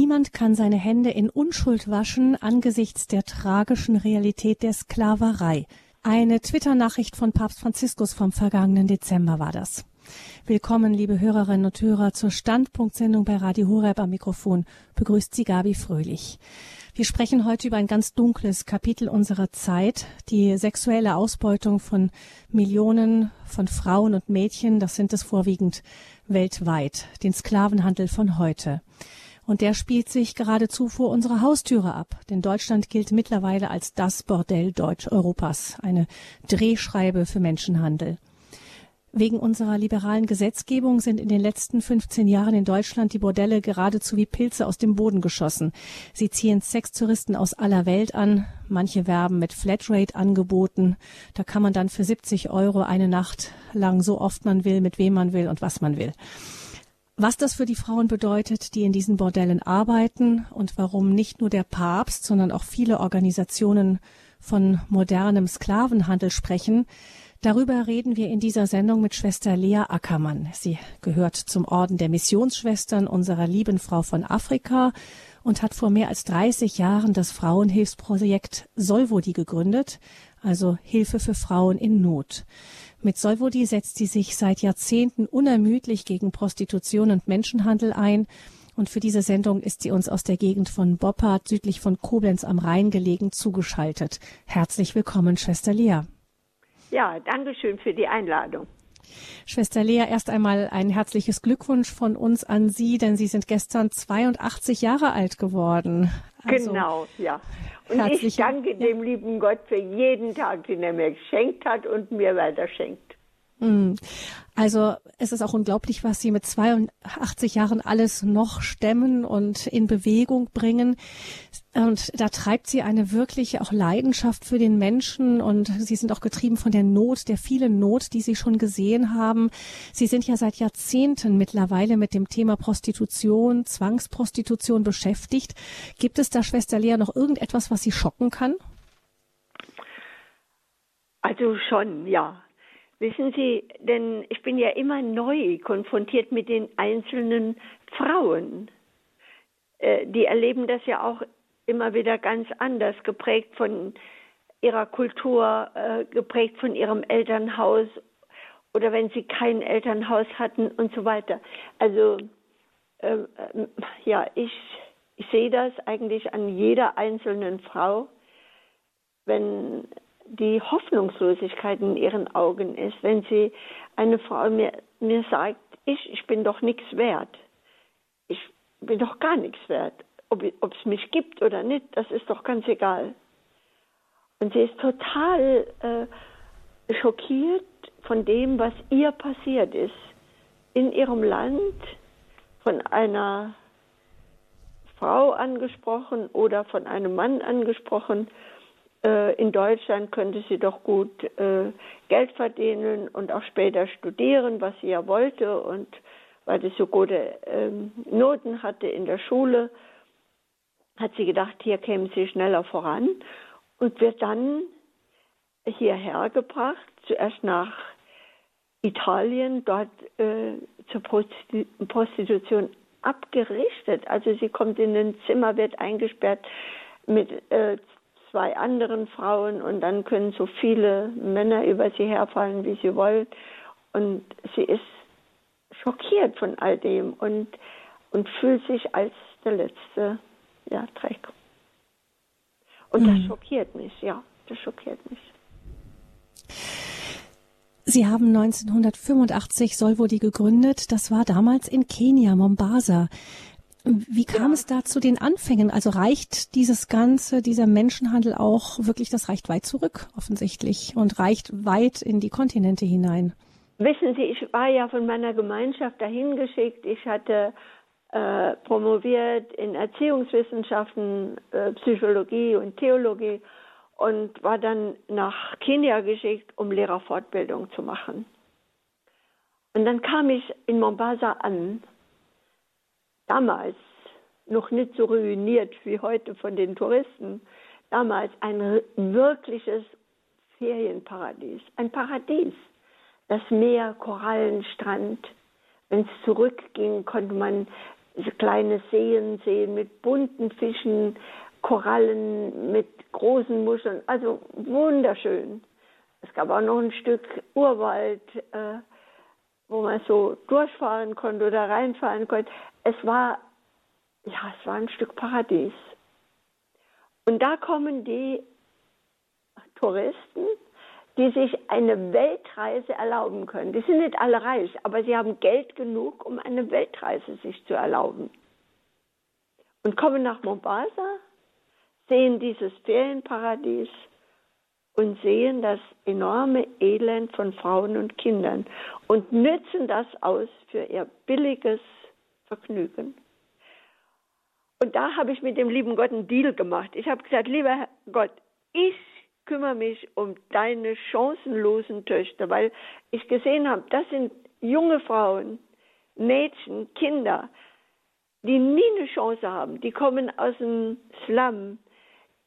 Niemand kann seine Hände in Unschuld waschen angesichts der tragischen Realität der Sklaverei. Eine Twitter-Nachricht von Papst Franziskus vom vergangenen Dezember war das. Willkommen, liebe Hörerinnen und Hörer, zur Standpunktsendung bei Radio Horeb am Mikrofon. Begrüßt Sie Gabi Fröhlich. Wir sprechen heute über ein ganz dunkles Kapitel unserer Zeit, die sexuelle Ausbeutung von Millionen von Frauen und Mädchen, das sind es vorwiegend weltweit, den Sklavenhandel von heute. Und der spielt sich geradezu vor unserer Haustüre ab. Denn Deutschland gilt mittlerweile als das Bordell Deutsch-Europas, eine Drehschreibe für Menschenhandel. Wegen unserer liberalen Gesetzgebung sind in den letzten 15 Jahren in Deutschland die Bordelle geradezu wie Pilze aus dem Boden geschossen. Sie ziehen Sextouristen aus aller Welt an. Manche werben mit Flatrate-Angeboten. Da kann man dann für 70 Euro eine Nacht lang so oft man will, mit wem man will und was man will. Was das für die Frauen bedeutet, die in diesen Bordellen arbeiten und warum nicht nur der Papst, sondern auch viele Organisationen von modernem Sklavenhandel sprechen, darüber reden wir in dieser Sendung mit Schwester Lea Ackermann. Sie gehört zum Orden der Missionsschwestern unserer lieben Frau von Afrika und hat vor mehr als 30 Jahren das Frauenhilfsprojekt Solvodi gegründet, also Hilfe für Frauen in Not. Mit Solvodi setzt sie sich seit Jahrzehnten unermüdlich gegen Prostitution und Menschenhandel ein. Und für diese Sendung ist sie uns aus der Gegend von Boppard südlich von Koblenz am Rhein gelegen zugeschaltet. Herzlich willkommen, Schwester Lea. Ja, danke schön für die Einladung. Schwester Lea, erst einmal ein herzliches Glückwunsch von uns an Sie, denn Sie sind gestern 82 Jahre alt geworden. Also, genau, ja. Und ich danke dem lieben Gott für jeden Tag, den er mir geschenkt hat und mir weiter schenkt. Also es ist auch unglaublich, was Sie mit 82 Jahren alles noch stemmen und in Bewegung bringen. Und da treibt Sie eine wirkliche auch Leidenschaft für den Menschen und Sie sind auch getrieben von der Not, der vielen Not, die Sie schon gesehen haben. Sie sind ja seit Jahrzehnten mittlerweile mit dem Thema Prostitution, Zwangsprostitution beschäftigt. Gibt es da, Schwester Lea, noch irgendetwas, was Sie schocken kann? Also schon, ja. Wissen Sie, denn ich bin ja immer neu konfrontiert mit den einzelnen Frauen. Äh, die erleben das ja auch immer wieder ganz anders, geprägt von ihrer Kultur, äh, geprägt von ihrem Elternhaus oder wenn sie kein Elternhaus hatten und so weiter. Also äh, ja, ich, ich sehe das eigentlich an jeder einzelnen Frau, wenn die Hoffnungslosigkeit in ihren Augen ist, wenn sie eine Frau mir, mir sagt, ich, ich bin doch nichts wert. Ich bin doch gar nichts wert. Ob es mich gibt oder nicht, das ist doch ganz egal. Und sie ist total äh, schockiert von dem, was ihr passiert ist. In ihrem Land, von einer Frau angesprochen oder von einem Mann angesprochen in Deutschland könnte sie doch gut äh, Geld verdienen und auch später studieren, was sie ja wollte und weil sie so gute ähm, Noten hatte in der Schule, hat sie gedacht, hier käme sie schneller voran und wird dann hierher gebracht, zuerst nach Italien, dort äh, zur Prostitution abgerichtet. Also sie kommt in ein Zimmer, wird eingesperrt mit äh, zwei anderen Frauen und dann können so viele Männer über sie herfallen, wie sie wollen. Und sie ist schockiert von all dem und, und fühlt sich als der letzte ja, Dreck. Und mhm. das schockiert mich, ja, das schockiert mich. Sie haben 1985 Solvodi gegründet. Das war damals in Kenia, Mombasa. Wie kam ja. es da zu den Anfängen? Also reicht dieses Ganze, dieser Menschenhandel auch wirklich, das reicht weit zurück offensichtlich und reicht weit in die Kontinente hinein. Wissen Sie, ich war ja von meiner Gemeinschaft dahin geschickt. Ich hatte äh, promoviert in Erziehungswissenschaften, äh, Psychologie und Theologie und war dann nach Kenia geschickt, um Lehrerfortbildung zu machen. Und dann kam ich in Mombasa an damals noch nicht so ruiniert wie heute von den Touristen, damals ein wirkliches Ferienparadies, ein Paradies. Das Meer, Korallenstrand. Wenn es zurückging, konnte man kleine Seen sehen mit bunten Fischen, Korallen mit großen Muscheln, also wunderschön. Es gab auch noch ein Stück Urwald, äh, wo man so durchfahren konnte oder reinfahren konnte. Es war, ja, es war ein Stück Paradies. Und da kommen die Touristen, die sich eine Weltreise erlauben können. Die sind nicht alle reich, aber sie haben Geld genug, um eine Weltreise sich zu erlauben. Und kommen nach Mombasa, sehen dieses Ferienparadies und sehen das enorme Elend von Frauen und Kindern und nützen das aus für ihr billiges Vergnügen. Und da habe ich mit dem lieben Gott einen Deal gemacht. Ich habe gesagt, lieber Gott, ich kümmere mich um deine chancenlosen Töchter, weil ich gesehen habe, das sind junge Frauen, Mädchen, Kinder, die nie eine Chance haben. Die kommen aus dem Slum,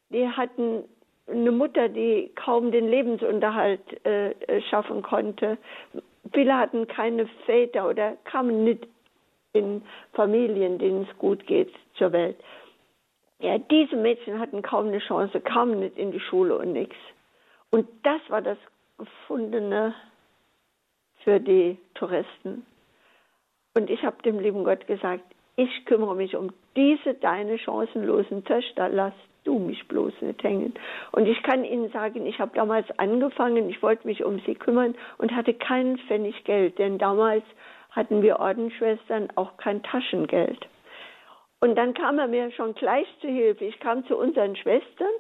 die hatten eine Mutter, die kaum den Lebensunterhalt äh, äh, schaffen konnte. Viele hatten keine Väter oder kamen nicht in Familien, denen es gut geht, zur Welt. Ja, diese Mädchen hatten kaum eine Chance, kamen nicht in die Schule und nichts. Und das war das Gefundene für die Touristen. Und ich habe dem lieben Gott gesagt, ich kümmere mich um diese deine chancenlosen Töchter, lass du mich bloß nicht hängen. Und ich kann Ihnen sagen, ich habe damals angefangen, ich wollte mich um sie kümmern und hatte keinen Pfennig Geld, denn damals hatten wir Ordensschwestern auch kein Taschengeld. Und dann kam er mir schon gleich zu Hilfe. Ich kam zu unseren Schwestern,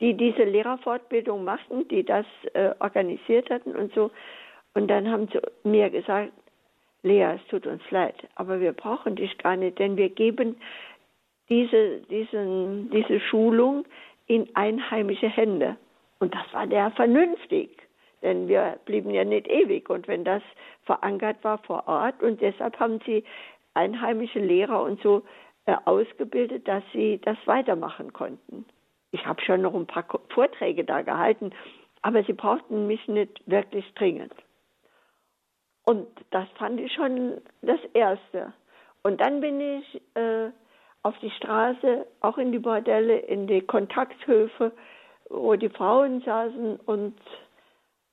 die diese Lehrerfortbildung machten, die das äh, organisiert hatten und so. Und dann haben sie mir gesagt, Lea, es tut uns leid, aber wir brauchen dich gar nicht, denn wir geben diese, diesen, diese Schulung in einheimische Hände. Und das war der vernünftig, denn wir blieben ja nicht ewig. Und wenn das verankert war vor Ort, und deshalb haben sie einheimische Lehrer und so äh, ausgebildet, dass sie das weitermachen konnten. Ich habe schon noch ein paar Vorträge da gehalten, aber sie brauchten mich nicht wirklich dringend. Und das fand ich schon das Erste. Und dann bin ich äh, auf die Straße, auch in die Bordelle, in die Kontakthöfe, wo die Frauen saßen und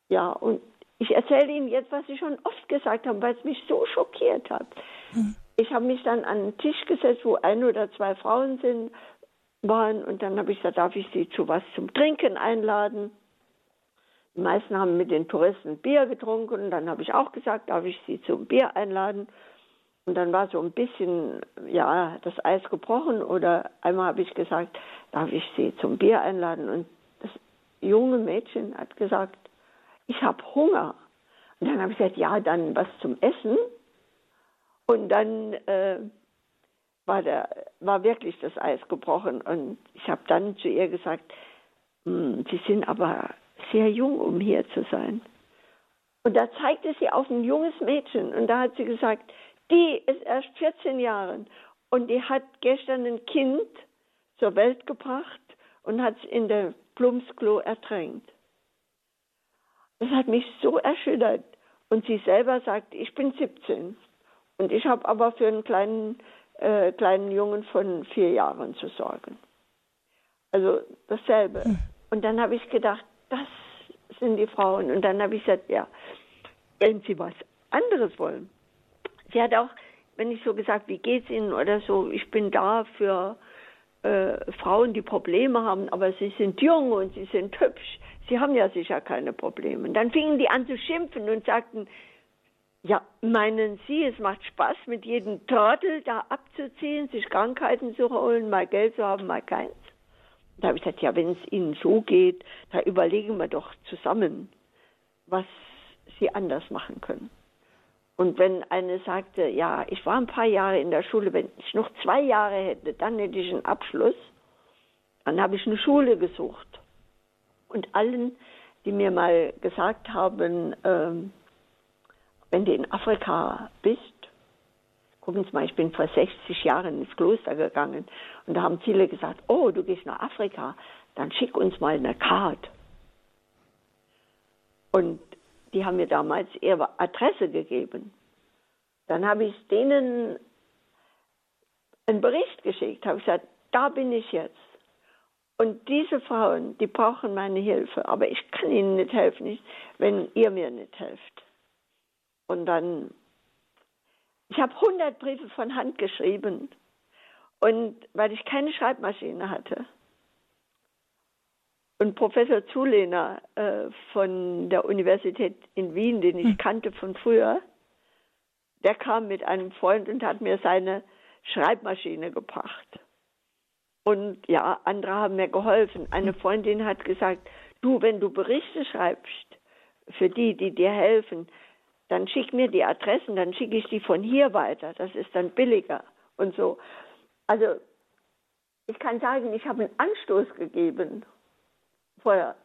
ja, und ich erzähle Ihnen jetzt, was Sie schon oft gesagt haben, weil es mich so schockiert hat. Mhm. Ich habe mich dann an den Tisch gesetzt, wo ein oder zwei Frauen sind, waren und dann habe ich gesagt, darf ich Sie zu was zum Trinken einladen? Die meisten haben mit den Touristen Bier getrunken und dann habe ich auch gesagt, darf ich Sie zum Bier einladen? Und dann war so ein bisschen, ja, das Eis gebrochen oder einmal habe ich gesagt, darf ich Sie zum Bier einladen? Und das junge Mädchen hat gesagt, ich habe Hunger. Und dann habe ich gesagt, ja, dann was zum Essen. Und dann äh, war, der, war wirklich das Eis gebrochen. Und ich habe dann zu ihr gesagt, hm, Sie sind aber sehr jung, um hier zu sein. Und da zeigte sie auf ein junges Mädchen. Und da hat sie gesagt, die ist erst 14 Jahre und die hat gestern ein Kind zur Welt gebracht und hat es in der Plumpsklo ertränkt. Das hat mich so erschüttert. Und sie selber sagt, ich bin 17 und ich habe aber für einen kleinen, äh, kleinen Jungen von vier Jahren zu sorgen. Also dasselbe. Hm. Und dann habe ich gedacht, das sind die Frauen. Und dann habe ich gesagt, ja, wenn sie was anderes wollen, sie hat auch, wenn ich so gesagt, wie geht's Ihnen oder so, ich bin da für äh, Frauen, die Probleme haben, aber sie sind jung und sie sind hübsch. Sie haben ja sicher keine Probleme. Und dann fingen die an zu schimpfen und sagten, ja, meinen Sie, es macht Spaß, mit jedem Turtle da abzuziehen, sich Krankheiten zu holen, mal Geld zu haben, mal keins? Da habe ich gesagt, ja, wenn es Ihnen so geht, da überlegen wir doch zusammen, was Sie anders machen können. Und wenn eine sagte, ja, ich war ein paar Jahre in der Schule, wenn ich noch zwei Jahre hätte, dann hätte ich einen Abschluss, dann habe ich eine Schule gesucht. Und allen, die mir mal gesagt haben, ähm, wenn du in Afrika bist, gucken Sie mal, ich bin vor 60 Jahren ins Kloster gegangen und da haben viele gesagt, oh, du gehst nach Afrika, dann schick uns mal eine Karte. Und die haben mir damals ihre Adresse gegeben. Dann habe ich denen einen Bericht geschickt, habe gesagt, da bin ich jetzt. Und diese Frauen, die brauchen meine Hilfe, aber ich kann ihnen nicht helfen, wenn ihr mir nicht helft. Und dann, ich habe 100 Briefe von Hand geschrieben und weil ich keine Schreibmaschine hatte. Und Professor Zulehner äh, von der Universität in Wien, den ich hm. kannte von früher, der kam mit einem Freund und hat mir seine Schreibmaschine gebracht. Und ja, andere haben mir geholfen. Eine hm. Freundin hat gesagt, du, wenn du Berichte schreibst für die, die dir helfen, dann schick mir die Adressen, dann schicke ich die von hier weiter. Das ist dann billiger und so. Also ich kann sagen, ich habe einen Anstoß gegeben vor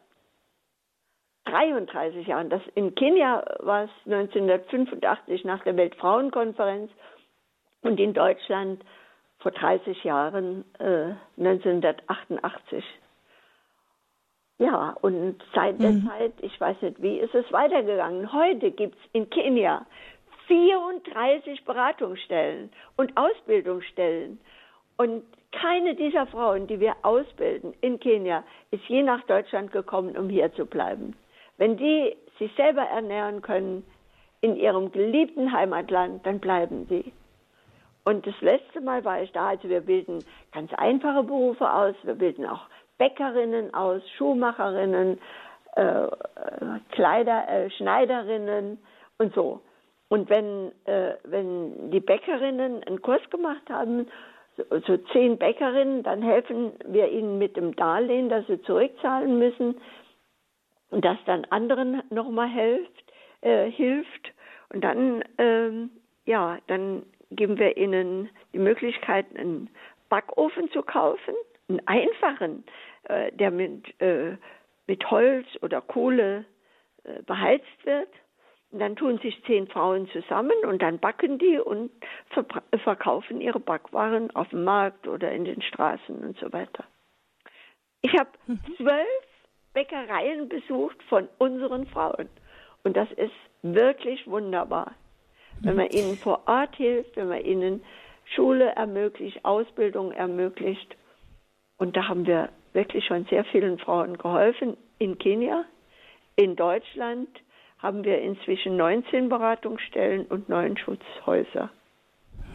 33 Jahren. Das in Kenia war es 1985 nach der Weltfrauenkonferenz und in Deutschland vor 30 Jahren, äh, 1988. Ja, und seit mhm. der Zeit, ich weiß nicht, wie ist es weitergegangen. Heute gibt es in Kenia 34 Beratungsstellen und Ausbildungsstellen. Und keine dieser Frauen, die wir ausbilden in Kenia, ist je nach Deutschland gekommen, um hier zu bleiben. Wenn die sich selber ernähren können in ihrem geliebten Heimatland, dann bleiben sie. Und das letzte Mal war ich da, also wir bilden ganz einfache Berufe aus, wir bilden auch Bäckerinnen aus, Schuhmacherinnen, äh, Kleider, äh, Schneiderinnen und so. Und wenn, äh, wenn die Bäckerinnen einen Kurs gemacht haben, so, zehn Bäckerinnen, dann helfen wir ihnen mit dem Darlehen, das sie zurückzahlen müssen und das dann anderen nochmal hilft, äh, hilft. Und dann, ähm, ja, dann geben wir ihnen die Möglichkeit, einen Backofen zu kaufen, einen einfachen, äh, der mit, äh, mit Holz oder Kohle äh, beheizt wird. Und dann tun sich zehn Frauen zusammen und dann backen die und verkaufen ihre Backwaren auf dem Markt oder in den Straßen und so weiter. Ich habe mhm. zwölf Bäckereien besucht von unseren Frauen und das ist wirklich wunderbar wenn man ihnen vor Ort hilft, wenn man ihnen Schule ermöglicht, Ausbildung ermöglicht. Und da haben wir wirklich schon sehr vielen Frauen geholfen. In Kenia, in Deutschland haben wir inzwischen 19 Beratungsstellen und neun Schutzhäuser.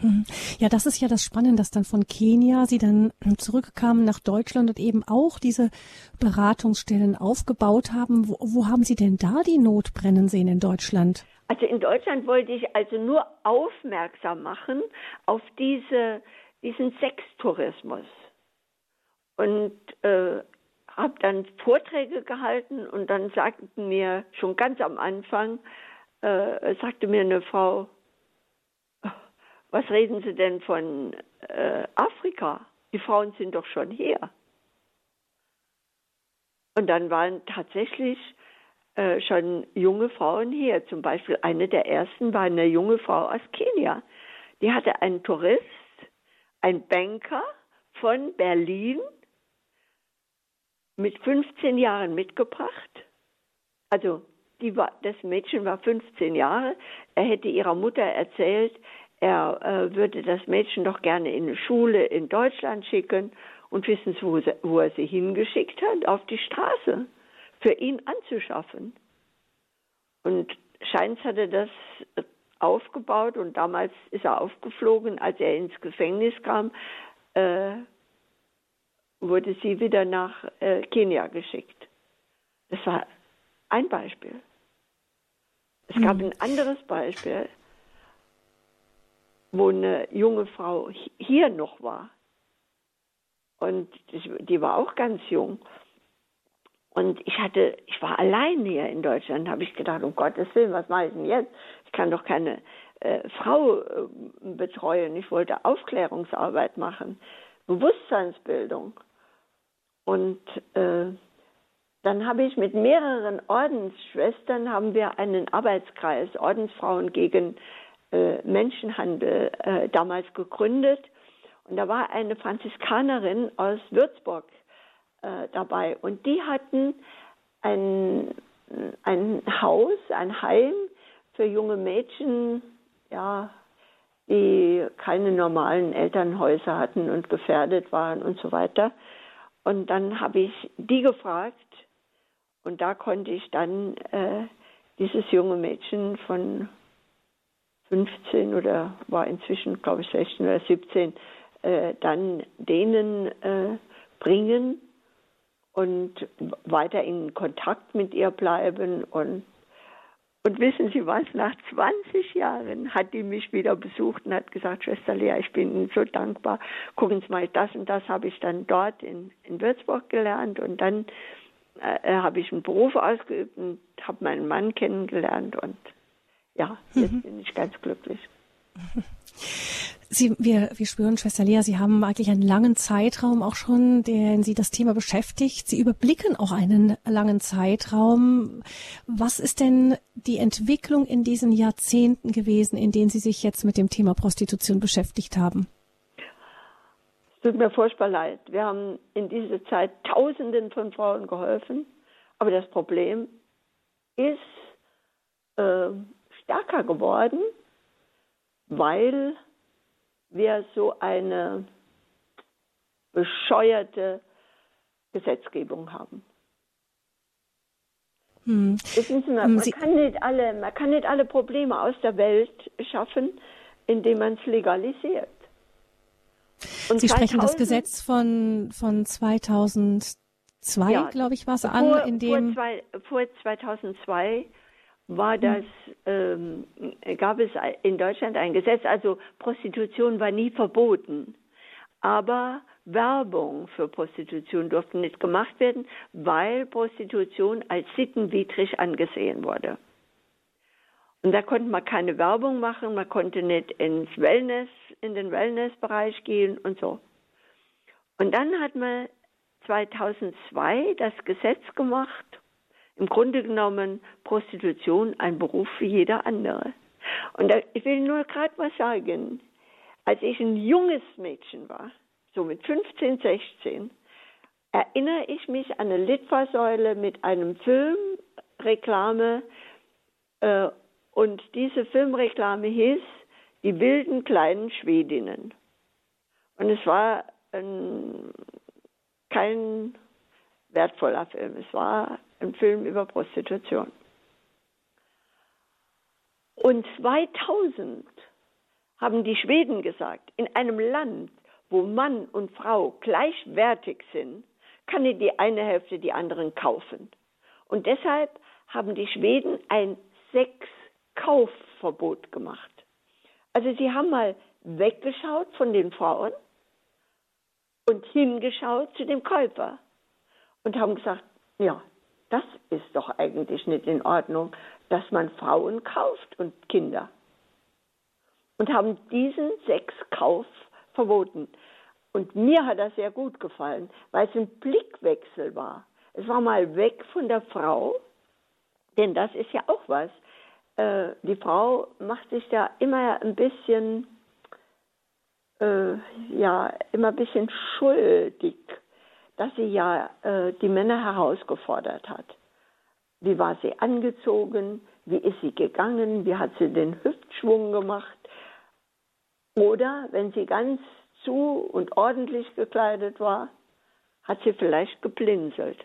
Mhm. Ja, das ist ja das Spannende, dass dann von Kenia sie dann zurückkamen nach Deutschland und eben auch diese Beratungsstellen aufgebaut haben. Wo, wo haben Sie denn da die Not brennen sehen in Deutschland? Also in Deutschland wollte ich also nur aufmerksam machen auf diese, diesen Sextourismus. Und äh, habe dann Vorträge gehalten und dann sagten mir schon ganz am Anfang, äh, sagte mir eine Frau, was reden Sie denn von äh, Afrika? Die Frauen sind doch schon hier. Und dann waren tatsächlich äh, schon junge Frauen hier. Zum Beispiel eine der ersten war eine junge Frau aus Kenia. Die hatte einen Tourist, einen Banker von Berlin mit 15 Jahren mitgebracht. Also war, das Mädchen war 15 Jahre. Er hätte ihrer Mutter erzählt, er äh, würde das Mädchen doch gerne in eine Schule in Deutschland schicken. Und wissen Sie, wo, sie, wo er sie hingeschickt hat? Auf die Straße für ihn anzuschaffen. Und Scheins hatte das aufgebaut und damals ist er aufgeflogen, als er ins Gefängnis kam, äh, wurde sie wieder nach äh, Kenia geschickt. Das war ein Beispiel. Es gab mhm. ein anderes Beispiel, wo eine junge Frau hier noch war. Und die war auch ganz jung. Und ich hatte, ich war allein hier in Deutschland, habe ich gedacht, um Gottes Willen, was mache ich denn jetzt? Ich kann doch keine äh, Frau äh, betreuen. Ich wollte Aufklärungsarbeit machen, Bewusstseinsbildung. Und äh, dann habe ich mit mehreren Ordensschwestern haben wir einen Arbeitskreis Ordensfrauen gegen äh, Menschenhandel äh, damals gegründet. Und da war eine Franziskanerin aus Würzburg äh, dabei. Und die hatten ein, ein Haus, ein Heim für junge Mädchen, ja, die keine normalen Elternhäuser hatten und gefährdet waren und so weiter. Und dann habe ich die gefragt und da konnte ich dann äh, dieses junge Mädchen von 15 oder war inzwischen, glaube ich, 16 oder 17, äh, dann denen äh, bringen und weiter in Kontakt mit ihr bleiben. Und, und wissen Sie was, nach 20 Jahren hat die mich wieder besucht und hat gesagt, Schwester Lea, ich bin Ihnen so dankbar. Gucken Sie mal, das und das habe ich dann dort in, in Würzburg gelernt und dann äh, habe ich einen Beruf ausgeübt und habe meinen Mann kennengelernt und ja, jetzt mhm. bin ich ganz glücklich. Sie, wir, wir spüren, Schwester Lea, Sie haben eigentlich einen langen Zeitraum auch schon, den Sie das Thema beschäftigt. Sie überblicken auch einen langen Zeitraum. Was ist denn die Entwicklung in diesen Jahrzehnten gewesen, in denen Sie sich jetzt mit dem Thema Prostitution beschäftigt haben? Es tut mir furchtbar leid. Wir haben in dieser Zeit Tausenden von Frauen geholfen, aber das Problem ist äh, stärker geworden, weil wir so eine bescheuerte Gesetzgebung haben. Hm. Wissen Sie, man, man, kann nicht alle, man kann nicht alle Probleme aus der Welt schaffen, indem man es legalisiert. Und Sie 2000, sprechen das Gesetz von, von 2002, ja, glaube ich, war es an, in dem... Vor, zwei, vor 2002 war das, ähm, gab es in Deutschland ein Gesetz, also Prostitution war nie verboten, aber Werbung für Prostitution durfte nicht gemacht werden, weil Prostitution als sittenwidrig angesehen wurde. Und da konnte man keine Werbung machen, man konnte nicht ins Wellness, in den Wellnessbereich gehen und so. Und dann hat man 2002 das Gesetz gemacht im Grunde genommen Prostitution ein Beruf wie jeder andere. Und da, ich will nur gerade was sagen. Als ich ein junges Mädchen war, so mit 15, 16, erinnere ich mich an eine Litfaßsäule mit einem Filmreklame äh, und diese Filmreklame hieß Die wilden kleinen Schwedinnen. Und es war ein, kein wertvoller Film. Es war ein Film über Prostitution. Und 2000 haben die Schweden gesagt, in einem Land, wo Mann und Frau gleichwertig sind, kann die eine Hälfte die anderen kaufen. Und deshalb haben die Schweden ein Sexkaufverbot gemacht. Also sie haben mal weggeschaut von den Frauen und hingeschaut zu dem Käufer und haben gesagt, ja, das ist doch eigentlich nicht in Ordnung, dass man Frauen kauft und Kinder. Und haben diesen Sexkauf verboten. Und mir hat das sehr gut gefallen, weil es ein Blickwechsel war. Es war mal weg von der Frau, denn das ist ja auch was. Äh, die Frau macht sich da immer ein bisschen, äh, ja, immer ein bisschen schuldig dass sie ja äh, die Männer herausgefordert hat. Wie war sie angezogen? Wie ist sie gegangen? Wie hat sie den Hüftschwung gemacht? Oder wenn sie ganz zu und ordentlich gekleidet war, hat sie vielleicht geblinzelt.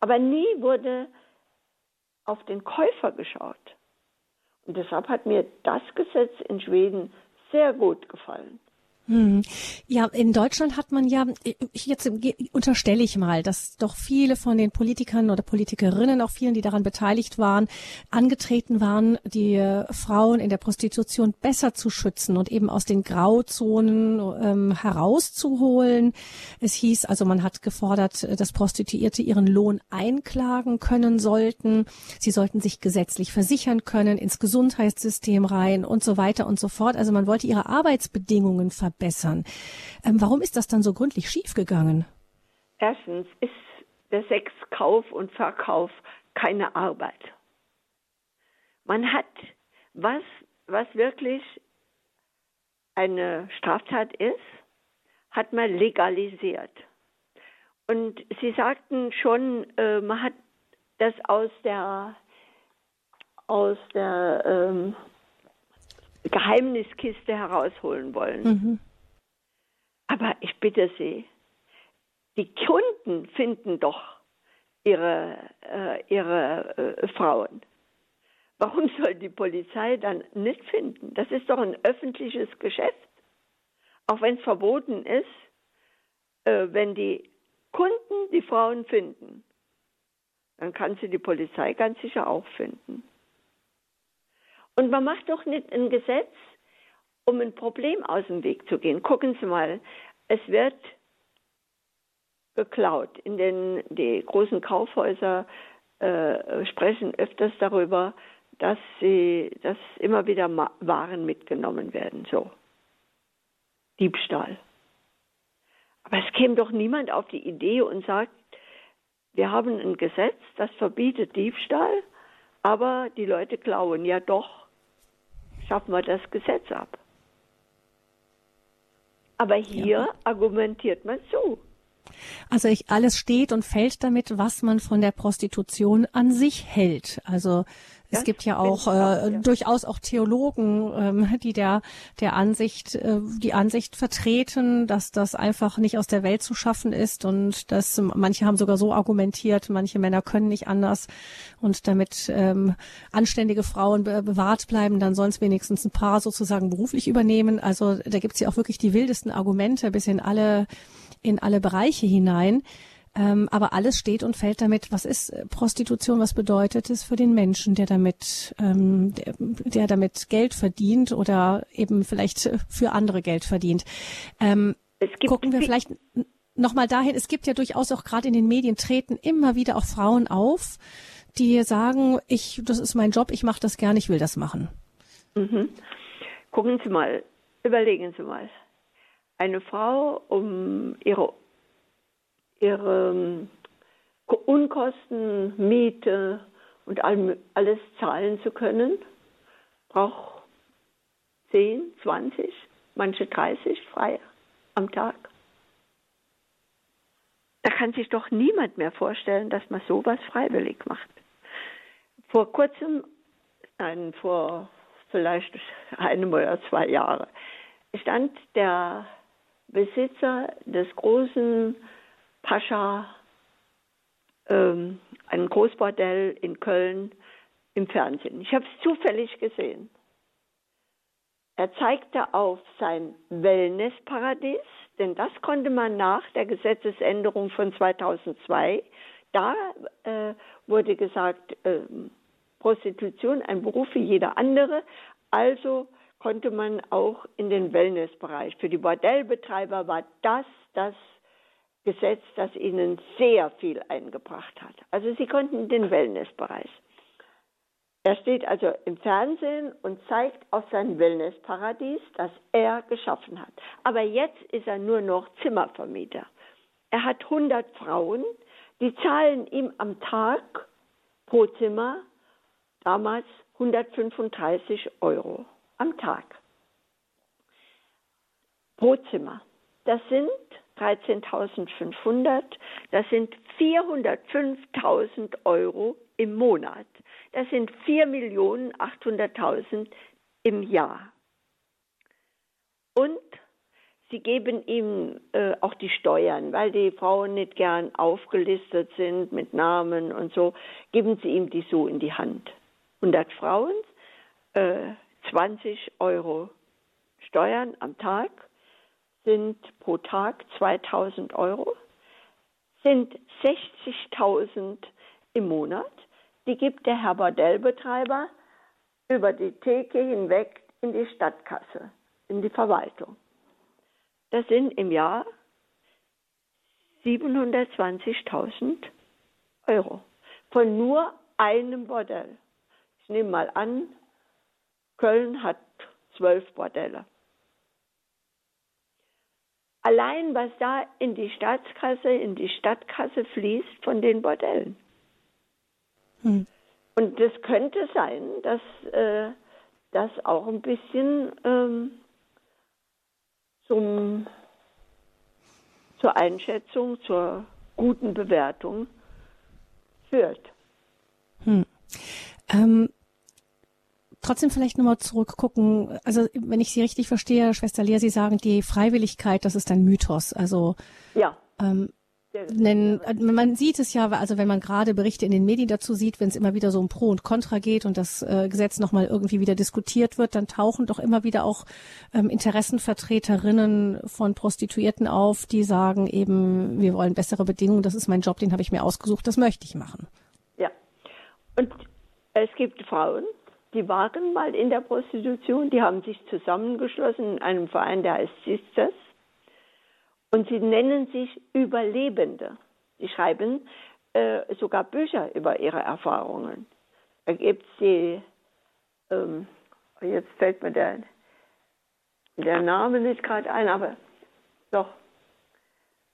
Aber nie wurde auf den Käufer geschaut. Und deshalb hat mir das Gesetz in Schweden sehr gut gefallen. Hm. Ja, in Deutschland hat man ja, jetzt unterstelle ich mal, dass doch viele von den Politikern oder Politikerinnen, auch vielen, die daran beteiligt waren, angetreten waren, die Frauen in der Prostitution besser zu schützen und eben aus den Grauzonen ähm, herauszuholen. Es hieß also, man hat gefordert, dass Prostituierte ihren Lohn einklagen können sollten. Sie sollten sich gesetzlich versichern können, ins Gesundheitssystem rein und so weiter und so fort. Also man wollte ihre Arbeitsbedingungen verbessern verbessern. Ähm, warum ist das dann so gründlich schiefgegangen? Erstens ist der Sexkauf und Verkauf keine Arbeit. Man hat was, was wirklich eine Straftat ist, hat man legalisiert. Und Sie sagten schon, äh, man hat das aus der aus der ähm, Geheimniskiste herausholen wollen. Mhm. Aber ich bitte Sie, die Kunden finden doch ihre, äh, ihre äh, Frauen. Warum soll die Polizei dann nicht finden? Das ist doch ein öffentliches Geschäft. Auch wenn es verboten ist, äh, wenn die Kunden die Frauen finden, dann kann sie die Polizei ganz sicher auch finden. Und man macht doch nicht ein Gesetz, um ein Problem aus dem Weg zu gehen. Gucken Sie mal, es wird geklaut. In den die großen Kaufhäuser äh, sprechen öfters darüber, dass sie, dass immer wieder Waren mitgenommen werden. So Diebstahl. Aber es käme doch niemand auf die Idee und sagt, wir haben ein Gesetz, das verbietet Diebstahl, aber die Leute klauen. Ja doch, schaffen wir das Gesetz ab. Aber hier ja. argumentiert man so. Also ich, alles steht und fällt damit, was man von der Prostitution an sich hält. Also es gibt ja auch äh, durchaus auch Theologen, ähm, die der der Ansicht äh, die Ansicht vertreten, dass das einfach nicht aus der Welt zu schaffen ist und dass manche haben sogar so argumentiert, manche Männer können nicht anders und damit ähm, anständige Frauen be bewahrt bleiben, dann sollen es wenigstens ein paar sozusagen beruflich übernehmen. Also da gibt es ja auch wirklich die wildesten Argumente bis in alle in alle Bereiche hinein. Ähm, aber alles steht und fällt damit, was ist Prostitution, was bedeutet es für den Menschen, der damit, ähm, der, der, damit Geld verdient oder eben vielleicht für andere Geld verdient. Ähm, gucken wir vielleicht nochmal dahin, es gibt ja durchaus auch gerade in den Medien treten immer wieder auch Frauen auf, die sagen, ich, das ist mein Job, ich mache das gerne, ich will das machen. Mhm. Gucken Sie mal, überlegen Sie mal. Eine Frau, um ihre ihre Unkosten, Miete und alles zahlen zu können, braucht 10, 20, manche 30 frei am Tag. Da kann sich doch niemand mehr vorstellen, dass man sowas freiwillig macht. Vor kurzem, nein, vor vielleicht einem oder zwei Jahren, stand der Besitzer des großen Pascha, ähm, ein Großbordell in Köln im Fernsehen. Ich habe es zufällig gesehen. Er zeigte auf sein Wellnessparadies, denn das konnte man nach der Gesetzesänderung von 2002, da äh, wurde gesagt, äh, Prostitution ein Beruf wie jeder andere, also konnte man auch in den Wellnessbereich. Für die Bordellbetreiber war das das Gesetz, das ihnen sehr viel eingebracht hat. Also sie konnten den Wellnessbereich. Er steht also im Fernsehen und zeigt auf sein Wellnessparadies, das er geschaffen hat. Aber jetzt ist er nur noch Zimmervermieter. Er hat 100 Frauen, die zahlen ihm am Tag pro Zimmer damals 135 Euro am Tag. Pro Zimmer. Das sind 13.500, das sind 405.000 Euro im Monat. Das sind 4.800.000 im Jahr. Und sie geben ihm äh, auch die Steuern, weil die Frauen nicht gern aufgelistet sind mit Namen und so, geben sie ihm die so in die Hand. 100 Frauen, äh, 20 Euro Steuern am Tag sind pro Tag 2000 Euro, sind 60.000 im Monat. Die gibt der Herr Bordellbetreiber über die Theke hinweg in die Stadtkasse, in die Verwaltung. Das sind im Jahr 720.000 Euro von nur einem Bordell. Ich nehme mal an, Köln hat zwölf Bordelle. Allein was da in die Staatskasse, in die Stadtkasse fließt von den Bordellen. Hm. Und das könnte sein, dass äh, das auch ein bisschen ähm, zum, zur Einschätzung, zur guten Bewertung führt. Hm. Ähm, trotzdem vielleicht nochmal zurückgucken. Also wenn ich Sie richtig verstehe, Schwester Lea, Sie sagen, die Freiwilligkeit, das ist ein Mythos. Also ja. Ähm, denn man sieht es ja, also wenn man gerade Berichte in den Medien dazu sieht, wenn es immer wieder so um Pro und Contra geht und das äh, Gesetz nochmal irgendwie wieder diskutiert wird, dann tauchen doch immer wieder auch ähm, Interessenvertreterinnen von Prostituierten auf, die sagen eben, wir wollen bessere Bedingungen, das ist mein Job, den habe ich mir ausgesucht, das möchte ich machen. Ja. Und es gibt Frauen, die waren mal in der Prostitution, die haben sich zusammengeschlossen in einem Verein, der heißt Sisters und sie nennen sich Überlebende. Sie schreiben äh, sogar Bücher über ihre Erfahrungen. Da gibt es die, ähm, jetzt fällt mir der, der Name nicht gerade ein, aber doch,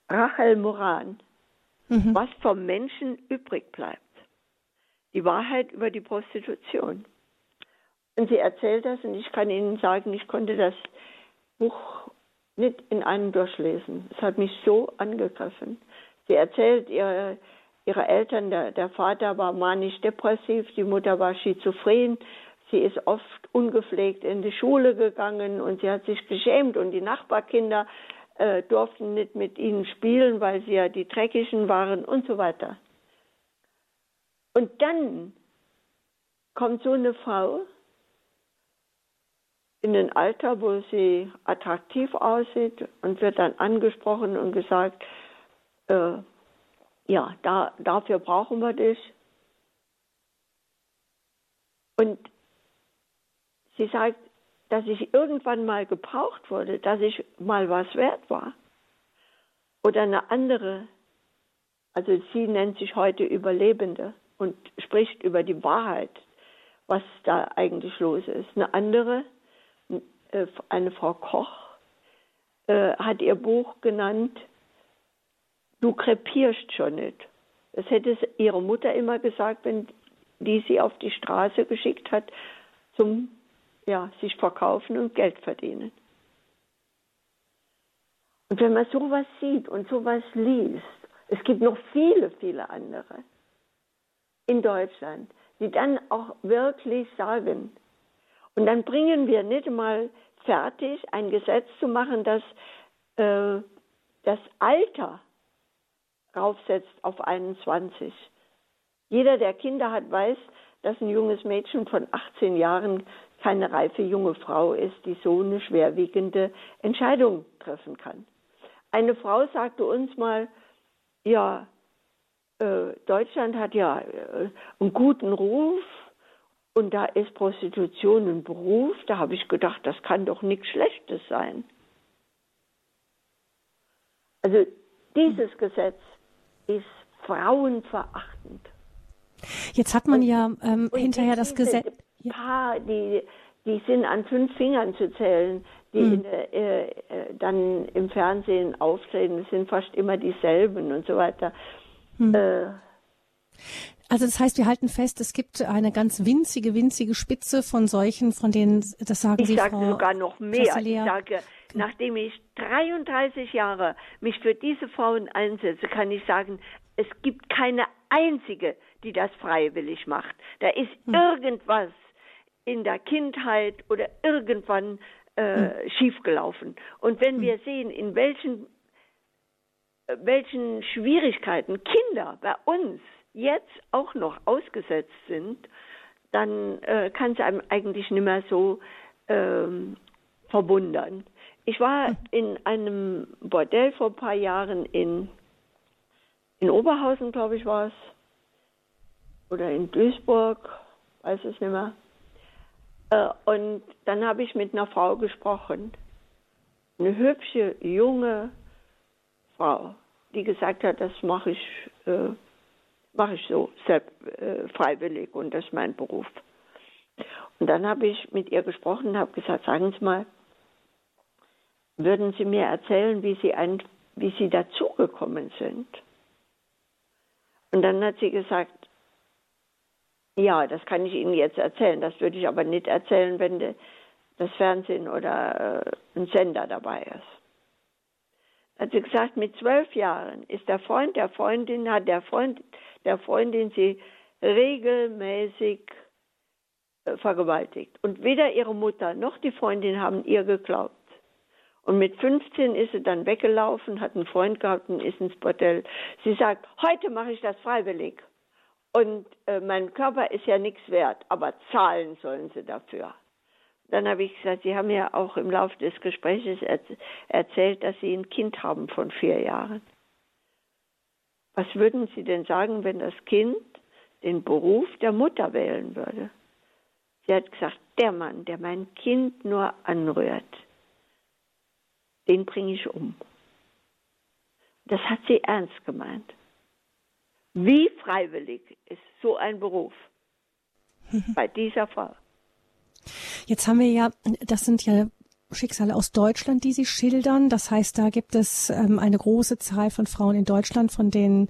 Rachel Moran, mhm. was vom Menschen übrig bleibt. Die Wahrheit über die Prostitution. Und sie erzählt das und ich kann Ihnen sagen, ich konnte das Buch nicht in einem durchlesen. Es hat mich so angegriffen. Sie erzählt, ihre, ihre Eltern, der, der Vater war manisch-depressiv, die Mutter war schizophren. Sie ist oft ungepflegt in die Schule gegangen und sie hat sich geschämt und die Nachbarkinder äh, durften nicht mit ihnen spielen, weil sie ja die Dreckigen waren und so weiter. Und dann kommt so eine Frau, in ein Alter, wo sie attraktiv aussieht und wird dann angesprochen und gesagt, äh, ja, da, dafür brauchen wir dich. Und sie sagt, dass ich irgendwann mal gebraucht wurde, dass ich mal was wert war. Oder eine andere, also sie nennt sich heute Überlebende und spricht über die Wahrheit, was da eigentlich los ist. Eine andere eine Frau Koch, äh, hat ihr Buch genannt, Du krepierst schon nicht. Das hätte ihre Mutter immer gesagt, wenn die sie auf die Straße geschickt hat, zum ja, sich verkaufen und Geld verdienen. Und wenn man sowas sieht und sowas liest, es gibt noch viele, viele andere in Deutschland, die dann auch wirklich sagen, und dann bringen wir nicht mal fertig, ein Gesetz zu machen, das äh, das Alter raufsetzt auf 21. Jeder, der Kinder hat, weiß, dass ein junges Mädchen von 18 Jahren keine reife junge Frau ist, die so eine schwerwiegende Entscheidung treffen kann. Eine Frau sagte uns mal, ja, äh, Deutschland hat ja äh, einen guten Ruf, und da ist Prostitution ein Beruf, da habe ich gedacht, das kann doch nichts Schlechtes sein. Also dieses Gesetz ist frauenverachtend. Jetzt hat man und, ja ähm, hinterher das Gesetz. Paar, die, die sind an fünf Fingern zu zählen, die mhm. der, äh, äh, dann im Fernsehen auftreten. Es sind fast immer dieselben und so weiter. Mhm. Äh, also das heißt, wir halten fest, es gibt eine ganz winzige, winzige Spitze von solchen, von denen, das sagen ich Sie, Ich sage Frau sogar noch mehr. Ich sage, nachdem ich 33 Jahre mich für diese Frauen einsetze, kann ich sagen, es gibt keine einzige, die das freiwillig macht. Da ist hm. irgendwas in der Kindheit oder irgendwann äh, hm. schiefgelaufen. Und wenn hm. wir sehen, in welchen, äh, welchen Schwierigkeiten Kinder bei uns jetzt auch noch ausgesetzt sind, dann äh, kann es einem eigentlich nicht mehr so ähm, verwundern. Ich war in einem Bordell vor ein paar Jahren in, in Oberhausen, glaube ich, war es, oder in Duisburg, weiß es nicht mehr. Äh, und dann habe ich mit einer Frau gesprochen, eine hübsche, junge Frau, die gesagt hat, das mache ich äh, mache ich so selbst, äh, freiwillig und das ist mein Beruf. Und dann habe ich mit ihr gesprochen und habe gesagt, sagen Sie mal, würden Sie mir erzählen, wie Sie, ein, wie Sie dazugekommen sind? Und dann hat sie gesagt, ja, das kann ich Ihnen jetzt erzählen, das würde ich aber nicht erzählen, wenn das Fernsehen oder äh, ein Sender dabei ist hat sie gesagt, mit zwölf Jahren ist der Freund der Freundin, hat der Freund der Freundin sie regelmäßig äh, vergewaltigt. Und weder ihre Mutter noch die Freundin haben ihr geglaubt. Und mit 15 ist sie dann weggelaufen, hat einen Freund gehabt und ist ins Bordell. Sie sagt, heute mache ich das freiwillig. Und äh, mein Körper ist ja nichts wert, aber zahlen sollen sie dafür. Dann habe ich gesagt, Sie haben ja auch im Laufe des Gesprächs erzählt, dass Sie ein Kind haben von vier Jahren. Was würden Sie denn sagen, wenn das Kind den Beruf der Mutter wählen würde? Sie hat gesagt, der Mann, der mein Kind nur anrührt, den bringe ich um. Das hat sie ernst gemeint. Wie freiwillig ist so ein Beruf bei dieser Frau? Jetzt haben wir ja, das sind ja Schicksale aus Deutschland, die Sie schildern. Das heißt, da gibt es ähm, eine große Zahl von Frauen in Deutschland, von denen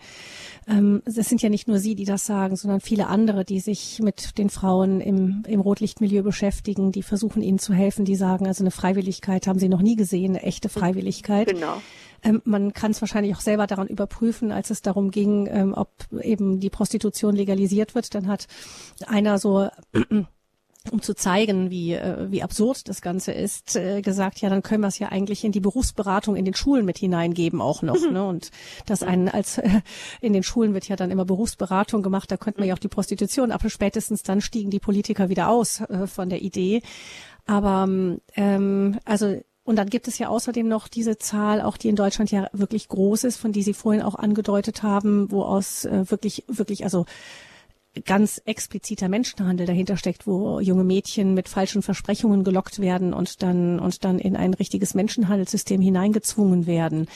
ähm, es sind ja nicht nur Sie, die das sagen, sondern viele andere, die sich mit den Frauen im, im Rotlichtmilieu beschäftigen, die versuchen ihnen zu helfen, die sagen, also eine Freiwilligkeit haben sie noch nie gesehen, eine echte Freiwilligkeit. Genau. Ähm, man kann es wahrscheinlich auch selber daran überprüfen, als es darum ging, ähm, ob eben die Prostitution legalisiert wird. Dann hat einer so um zu zeigen, wie, äh, wie absurd das Ganze ist, äh, gesagt, ja, dann können wir es ja eigentlich in die Berufsberatung in den Schulen mit hineingeben auch noch. Mhm. Ne? Und das einen als äh, in den Schulen wird ja dann immer Berufsberatung gemacht, da könnte man ja auch die Prostitution, aber spätestens dann stiegen die Politiker wieder aus äh, von der Idee. Aber ähm, also und dann gibt es ja außerdem noch diese Zahl, auch die in Deutschland ja wirklich groß ist, von die Sie vorhin auch angedeutet haben, wo aus äh, wirklich, wirklich, also ganz expliziter Menschenhandel dahinter steckt, wo junge Mädchen mit falschen Versprechungen gelockt werden und dann, und dann in ein richtiges Menschenhandelssystem hineingezwungen werden.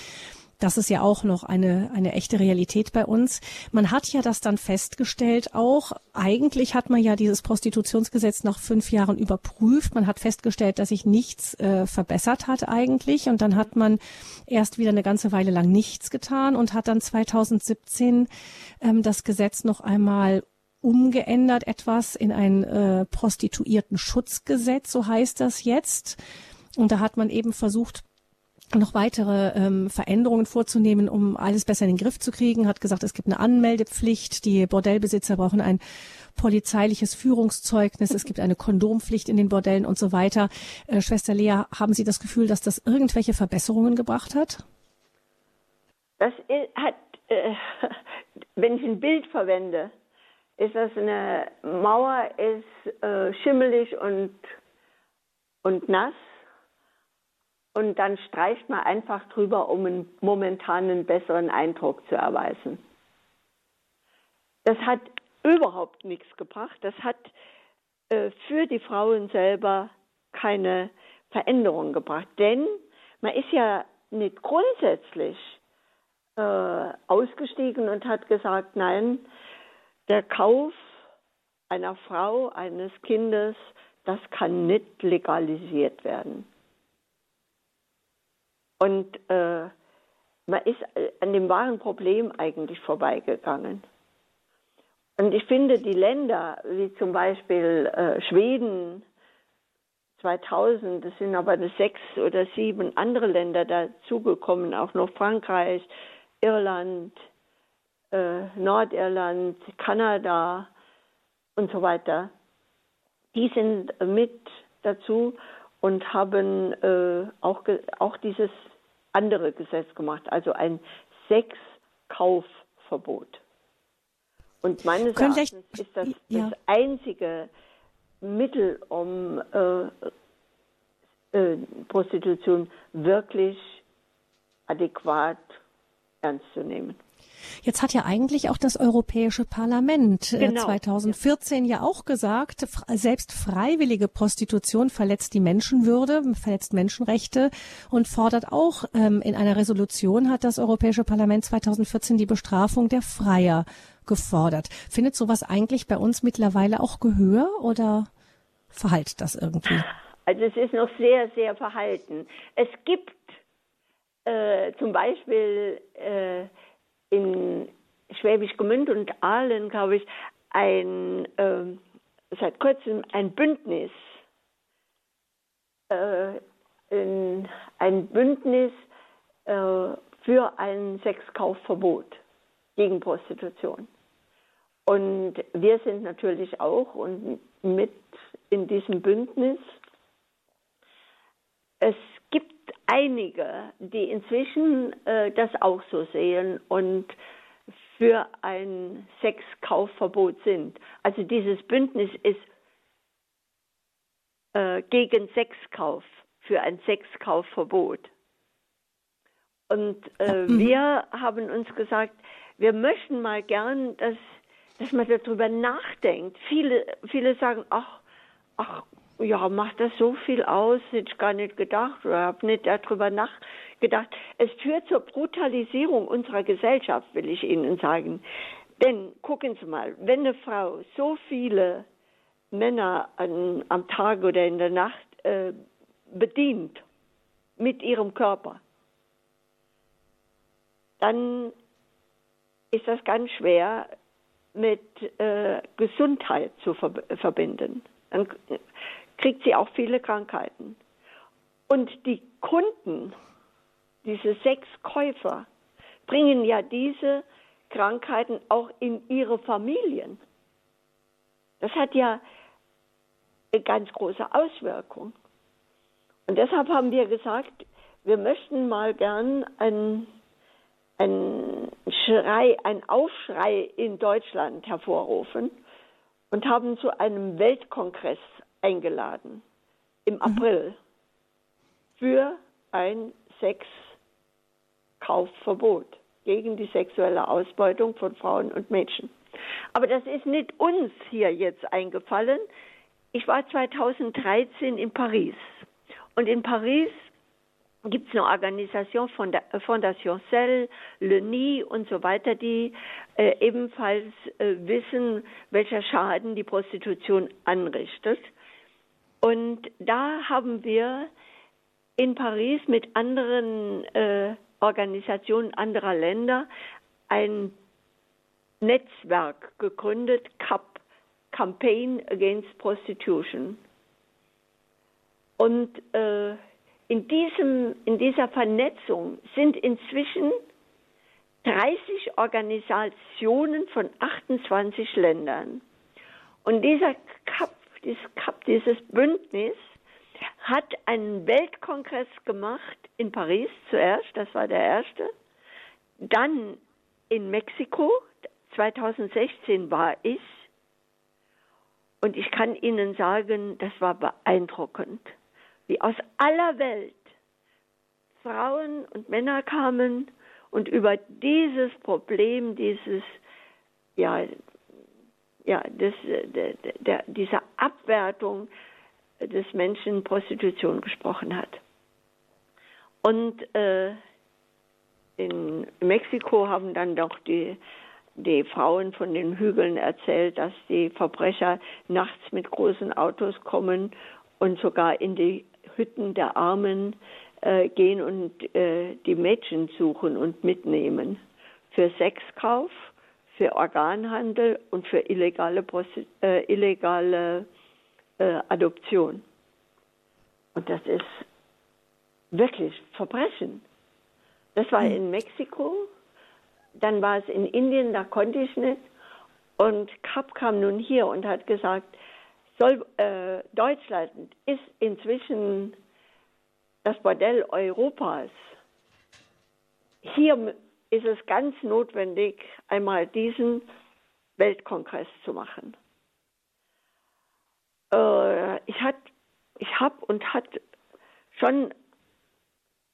Das ist ja auch noch eine, eine echte Realität bei uns. Man hat ja das dann festgestellt auch. Eigentlich hat man ja dieses Prostitutionsgesetz nach fünf Jahren überprüft. Man hat festgestellt, dass sich nichts äh, verbessert hat eigentlich. Und dann hat man erst wieder eine ganze Weile lang nichts getan und hat dann 2017 ähm, das Gesetz noch einmal umgeändert etwas in ein äh, Prostituierten-Schutzgesetz, so heißt das jetzt. Und da hat man eben versucht, noch weitere ähm, Veränderungen vorzunehmen, um alles besser in den Griff zu kriegen, hat gesagt, es gibt eine Anmeldepflicht, die Bordellbesitzer brauchen ein polizeiliches Führungszeugnis, es gibt eine Kondompflicht in den Bordellen und so weiter. Äh, Schwester Lea, haben Sie das Gefühl, dass das irgendwelche Verbesserungen gebracht hat? Das hat, äh, wenn ich ein Bild verwende, ist das eine Mauer, ist äh, schimmelig und, und nass. Und dann streicht man einfach drüber, um einen momentanen besseren Eindruck zu erweisen. Das hat überhaupt nichts gebracht. Das hat äh, für die Frauen selber keine Veränderung gebracht. Denn man ist ja nicht grundsätzlich äh, ausgestiegen und hat gesagt, nein, der Kauf einer Frau, eines Kindes, das kann nicht legalisiert werden. Und äh, man ist äh, an dem wahren Problem eigentlich vorbeigegangen. Und ich finde, die Länder, wie zum Beispiel äh, Schweden 2000, es sind aber sechs oder sieben andere Länder dazugekommen, auch noch Frankreich, Irland, äh, Nordirland, Kanada und so weiter, die sind mit dazu und haben äh, auch, auch dieses andere Gesetz gemacht, also ein Sexkaufverbot. Und meines Erachtens ist das ja. das einzige Mittel, um äh, äh, Prostitution wirklich adäquat ernst zu nehmen. Jetzt hat ja eigentlich auch das Europäische Parlament äh, genau. 2014 ja. ja auch gesagt, selbst freiwillige Prostitution verletzt die Menschenwürde, verletzt Menschenrechte und fordert auch ähm, in einer Resolution hat das Europäische Parlament 2014 die Bestrafung der Freier gefordert. Findet sowas eigentlich bei uns mittlerweile auch Gehör oder verhallt das irgendwie? Also es ist noch sehr, sehr verhalten. Es gibt äh, zum Beispiel äh, in Schwäbisch Gmünd und Aalen, glaube ich, ein, äh, seit kurzem ein Bündnis, äh, in, ein Bündnis äh, für ein Sexkaufverbot gegen Prostitution. Und wir sind natürlich auch und mit in diesem Bündnis. Es gibt einige, die inzwischen äh, das auch so sehen und für ein Sexkaufverbot sind. Also dieses Bündnis ist äh, gegen Sexkauf, für ein Sexkaufverbot. Und äh, mhm. wir haben uns gesagt, wir möchten mal gern, dass, dass man darüber nachdenkt. Viele, viele sagen, ach, ach, ja, macht das so viel aus, hätte ich gar nicht gedacht oder habe nicht darüber nachgedacht. Es führt zur Brutalisierung unserer Gesellschaft, will ich Ihnen sagen. Denn gucken Sie mal, wenn eine Frau so viele Männer an, am Tag oder in der Nacht äh, bedient mit ihrem Körper, dann ist das ganz schwer mit äh, Gesundheit zu ver verbinden. Dann kriegt sie auch viele Krankheiten. Und die Kunden, diese sechs Käufer, bringen ja diese Krankheiten auch in ihre Familien. Das hat ja eine ganz große Auswirkung. Und deshalb haben wir gesagt, wir möchten mal gern ein ein Schrei, ein Aufschrei in Deutschland hervorrufen und haben zu einem Weltkongress eingeladen im mhm. April für ein Sexkaufverbot gegen die sexuelle Ausbeutung von Frauen und Mädchen. Aber das ist nicht uns hier jetzt eingefallen. Ich war 2013 in Paris und in Paris gibt es eine Organisation von der Fondation Cell, Le Nid und so weiter, die äh, ebenfalls äh, wissen, welcher Schaden die Prostitution anrichtet. Und da haben wir in Paris mit anderen äh, Organisationen anderer Länder ein Netzwerk gegründet, CAP, Campaign Against Prostitution. Und äh, in, diesem, in dieser Vernetzung sind inzwischen 30 Organisationen von 28 Ländern. Und dieser CAP, CAP, dieses Bündnis hat einen Weltkongress gemacht in Paris zuerst, das war der erste, dann in Mexiko, 2016 war ich, und ich kann Ihnen sagen, das war beeindruckend wie aus aller Welt Frauen und Männer kamen und über dieses Problem, dieses, ja, ja, des, der, der, dieser Abwertung des Menschen Prostitution gesprochen hat. Und äh, in Mexiko haben dann doch die, die Frauen von den Hügeln erzählt, dass die Verbrecher nachts mit großen Autos kommen und sogar in die Hütten der Armen äh, gehen und äh, die Mädchen suchen und mitnehmen für Sexkauf, für Organhandel und für illegale, äh, illegale äh, Adoption. Und das ist wirklich Verbrechen. Das war hm. in Mexiko, dann war es in Indien, da konnte ich nicht. Und Kapp kam nun hier und hat gesagt, soll, äh, Deutschland ist inzwischen das Modell Europas. Hier ist es ganz notwendig, einmal diesen Weltkongress zu machen. Äh, ich ich habe und hatte schon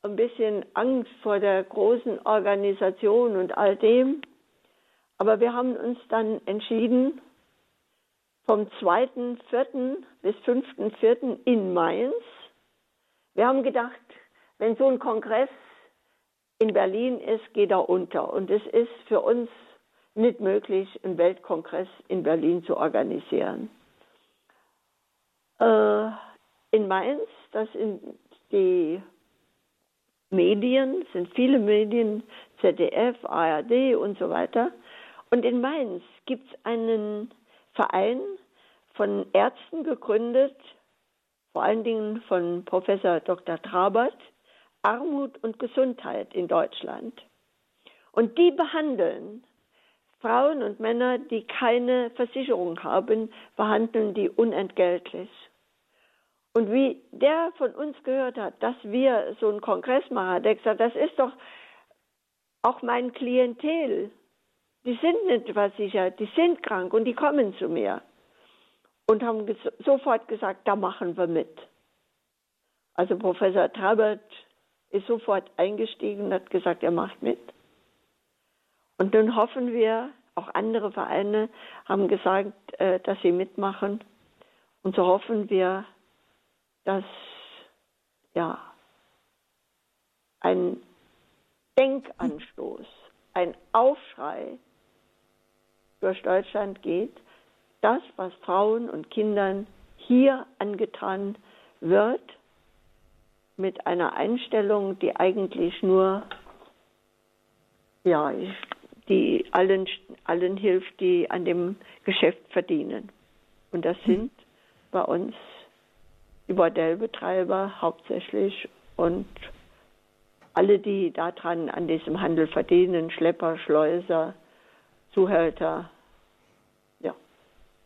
ein bisschen Angst vor der großen Organisation und all dem, aber wir haben uns dann entschieden, vom 2.4. bis 5.4. in Mainz. Wir haben gedacht, wenn so ein Kongress in Berlin ist, geht er unter. Und es ist für uns nicht möglich, einen Weltkongress in Berlin zu organisieren. Äh, in Mainz, das sind die Medien, sind viele Medien, ZDF, ARD und so weiter. Und in Mainz gibt es einen Verein von Ärzten gegründet, vor allen Dingen von Professor Dr. Trabert, Armut und Gesundheit in Deutschland. Und die behandeln Frauen und Männer, die keine Versicherung haben, behandeln die unentgeltlich. Und wie der von uns gehört hat, dass wir so einen Kongress machen, hat er gesagt, das ist doch auch mein Klientel. Die sind nicht versichert, die sind krank und die kommen zu mir. Und haben ges sofort gesagt, da machen wir mit. Also Professor Trabert ist sofort eingestiegen und hat gesagt, er macht mit. Und nun hoffen wir, auch andere Vereine haben gesagt, äh, dass sie mitmachen. Und so hoffen wir, dass ja ein Denkanstoß, ein Aufschrei durch Deutschland geht, das, was Frauen und Kindern hier angetan wird, mit einer Einstellung, die eigentlich nur, ja, die allen, allen hilft, die an dem Geschäft verdienen. Und das sind bei uns die Bordellbetreiber hauptsächlich und alle, die daran an diesem Handel verdienen, Schlepper, Schleuser, Zuhälter. Hm.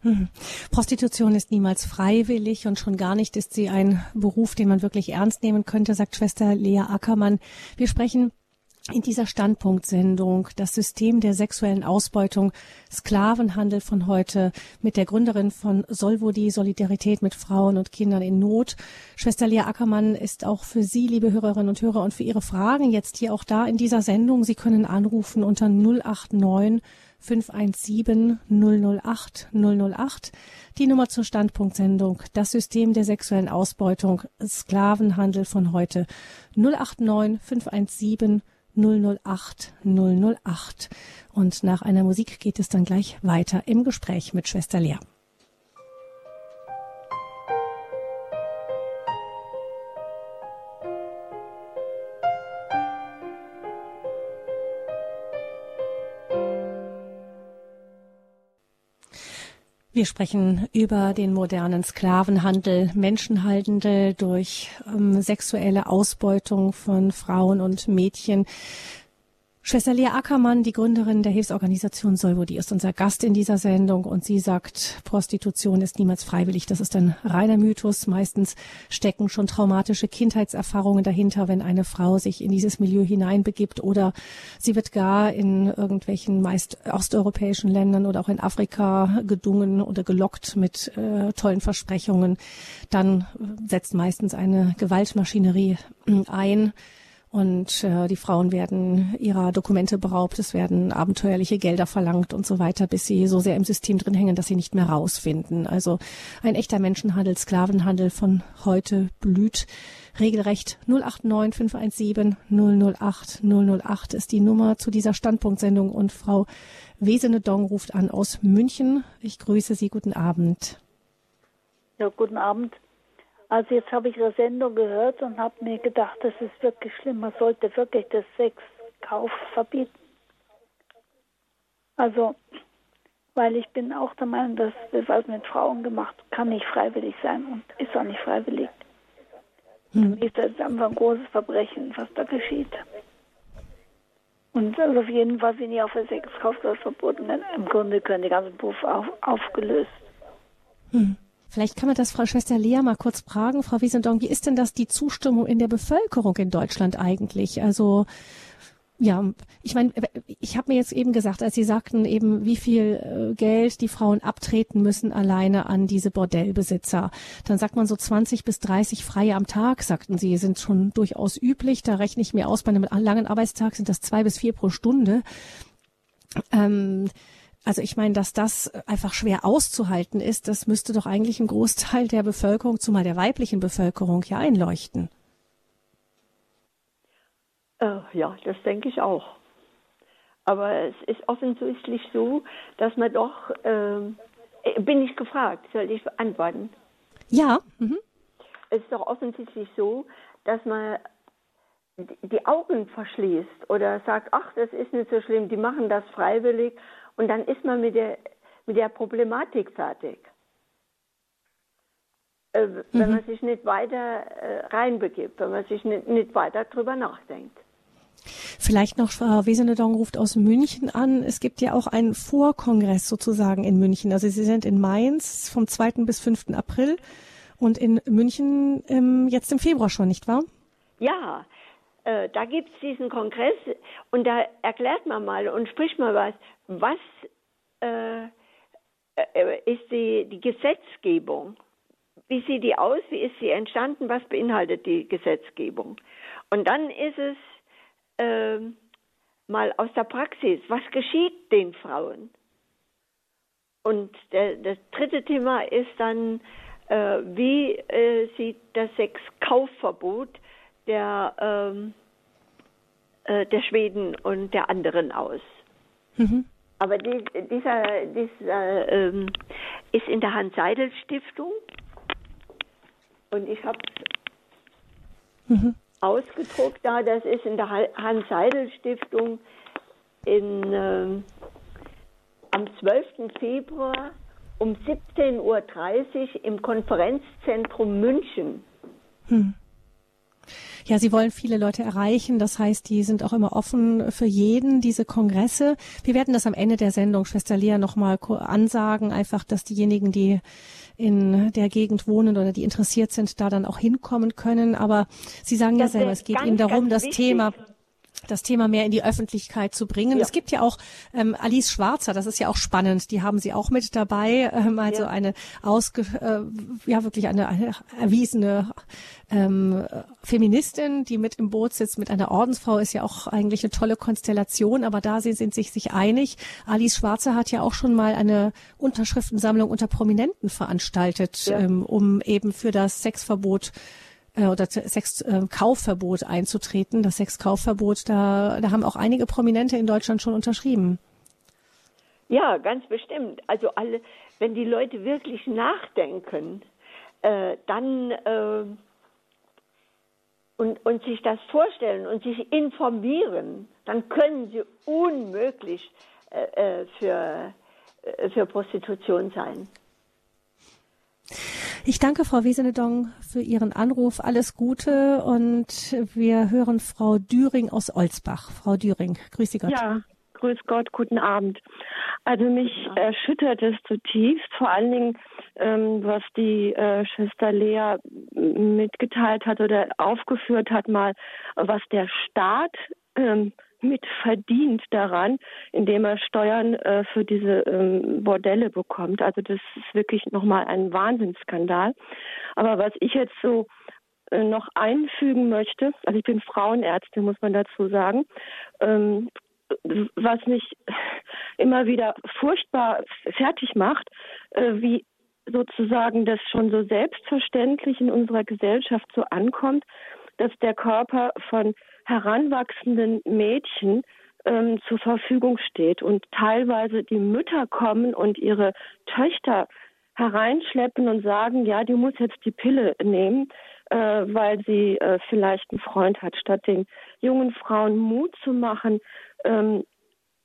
Prostitution ist niemals freiwillig und schon gar nicht ist sie ein Beruf, den man wirklich ernst nehmen könnte, sagt Schwester Lea Ackermann. Wir sprechen in dieser Standpunktsendung das System der sexuellen Ausbeutung, Sklavenhandel von heute mit der Gründerin von Solvodi, Solidarität mit Frauen und Kindern in Not. Schwester Lea Ackermann ist auch für Sie, liebe Hörerinnen und Hörer, und für Ihre Fragen jetzt hier auch da in dieser Sendung. Sie können anrufen unter 089 517 008 008. Die Nummer zur Standpunktsendung, das System der sexuellen Ausbeutung, Sklavenhandel von heute 089 517 008 008. Und nach einer Musik geht es dann gleich weiter im Gespräch mit Schwester Lea. Wir sprechen über den modernen Sklavenhandel, Menschenhaltende durch ähm, sexuelle Ausbeutung von Frauen und Mädchen. Schwester Lea Ackermann, die Gründerin der Hilfsorganisation Solvo, ist unser Gast in dieser Sendung und sie sagt, Prostitution ist niemals freiwillig. Das ist ein reiner Mythos. Meistens stecken schon traumatische Kindheitserfahrungen dahinter, wenn eine Frau sich in dieses Milieu hineinbegibt oder sie wird gar in irgendwelchen meist osteuropäischen Ländern oder auch in Afrika gedungen oder gelockt mit äh, tollen Versprechungen. Dann setzt meistens eine Gewaltmaschinerie ein und äh, die Frauen werden ihrer Dokumente beraubt, es werden abenteuerliche Gelder verlangt und so weiter, bis sie so sehr im System drin hängen, dass sie nicht mehr rausfinden. Also ein echter Menschenhandel, Sklavenhandel von heute blüht regelrecht 089 517 008 008 ist die Nummer zu dieser Standpunktsendung und Frau Wesene Dong ruft an aus München. Ich grüße Sie. Guten Abend. Ja, guten Abend. Also jetzt habe ich Ihre Sendung gehört und habe mir gedacht, das ist wirklich schlimm. Man sollte wirklich das Sexkauf verbieten. Also, weil ich bin auch der Meinung, dass das was mit Frauen gemacht kann nicht freiwillig sein und ist auch nicht freiwillig. Hm. Für mich ist das einfach ein großes Verbrechen, was da geschieht. Und also auf jeden Fall bin ich auf der Sexkauf das verboten. Im Grunde können die ganzen Berufe auf, aufgelöst. Hm. Vielleicht kann man das Frau Schwester Lea mal kurz fragen. Frau Wiesendong, wie ist denn das die Zustimmung in der Bevölkerung in Deutschland eigentlich? Also ja, ich meine, ich habe mir jetzt eben gesagt, als Sie sagten eben, wie viel äh, Geld die Frauen abtreten müssen alleine an diese Bordellbesitzer, dann sagt man so 20 bis 30 Freie am Tag, sagten Sie, sind schon durchaus üblich. Da rechne ich mir aus, bei einem langen Arbeitstag sind das zwei bis vier pro Stunde. Ähm, also ich meine, dass das einfach schwer auszuhalten ist, das müsste doch eigentlich ein Großteil der Bevölkerung, zumal der weiblichen Bevölkerung, ja einleuchten. Äh, ja, das denke ich auch. Aber es ist offensichtlich so, dass man doch, äh, bin ich gefragt, soll ich antworten? Ja. Mhm. Es ist doch offensichtlich so, dass man die Augen verschließt oder sagt, ach, das ist nicht so schlimm, die machen das freiwillig und dann ist man mit der, mit der Problematik fertig. Äh, wenn mhm. man sich nicht weiter äh, reinbegibt, wenn man sich nicht, nicht weiter drüber nachdenkt. Vielleicht noch, Frau Wesenedong ruft aus München an. Es gibt ja auch einen Vorkongress sozusagen in München. Also Sie sind in Mainz vom 2. bis 5. April Und in München ähm, jetzt im Februar schon, nicht wahr? Ja, äh, da gibt es diesen Kongress und da erklärt man mal und spricht mal was, was äh, äh, ist die, die Gesetzgebung? Wie sieht die aus? Wie ist sie entstanden? Was beinhaltet die Gesetzgebung? Und dann ist es äh, mal aus der Praxis. Was geschieht den Frauen? Und der, das dritte Thema ist dann, äh, wie äh, sieht das Sexkaufverbot der, ähm, äh, der Schweden und der anderen aus? Mhm. Aber die, dieser, dieser ähm, ist in der Hans-Seidel-Stiftung und ich habe mhm. ausgedruckt da, das ist in der Hans-Seidel-Stiftung in, ähm, am 12. Februar um 17.30 Uhr im Konferenzzentrum München. Hm. Ja, Sie wollen viele Leute erreichen. Das heißt, die sind auch immer offen für jeden, diese Kongresse. Wir werden das am Ende der Sendung, Schwester Lea, nochmal ansagen. Einfach, dass diejenigen, die in der Gegend wohnen oder die interessiert sind, da dann auch hinkommen können. Aber Sie sagen das ja selber, es geht ganz, Ihnen darum, das wichtig. Thema das Thema mehr in die Öffentlichkeit zu bringen. Ja. Es gibt ja auch ähm, Alice Schwarzer, das ist ja auch spannend, die haben Sie auch mit dabei, ähm, also ja. eine ausge, äh, ja wirklich eine, eine erwiesene ähm, Feministin, die mit im Boot sitzt mit einer Ordensfrau, ist ja auch eigentlich eine tolle Konstellation, aber da sind, sind sich sich einig. Alice Schwarzer hat ja auch schon mal eine Unterschriftensammlung unter Prominenten veranstaltet, ja. ähm, um eben für das Sexverbot äh, oder Sexkaufverbot äh, einzutreten. Das Sexkaufverbot, da, da haben auch einige Prominente in Deutschland schon unterschrieben. Ja, ganz bestimmt. Also alle, wenn die Leute wirklich nachdenken, äh, dann äh, und, und sich das vorstellen und sich informieren, dann können sie unmöglich äh, äh für, für Prostitution sein. Ich danke Frau Wiesenedong für Ihren Anruf. Alles Gute und wir hören Frau Düring aus Olsbach. Frau Düring, grüß Sie Gott. Ja, grüß Gott, guten Abend. Also mich erschüttert es zutiefst, vor allen Dingen, ähm, was die äh, Schwester Lea mitgeteilt hat oder aufgeführt hat, mal, was der Staat ähm, mit verdient daran, indem er Steuern äh, für diese ähm, Bordelle bekommt. Also das ist wirklich nochmal ein Wahnsinnsskandal. Aber was ich jetzt so äh, noch einfügen möchte, also ich bin Frauenärztin, muss man dazu sagen, ähm, was mich immer wieder furchtbar fertig macht, äh, wie sozusagen das schon so selbstverständlich in unserer Gesellschaft so ankommt, dass der Körper von heranwachsenden Mädchen ähm, zur Verfügung steht und teilweise die Mütter kommen und ihre Töchter hereinschleppen und sagen, ja, die muss jetzt die Pille nehmen, äh, weil sie äh, vielleicht einen Freund hat, statt den jungen Frauen Mut zu machen, ähm,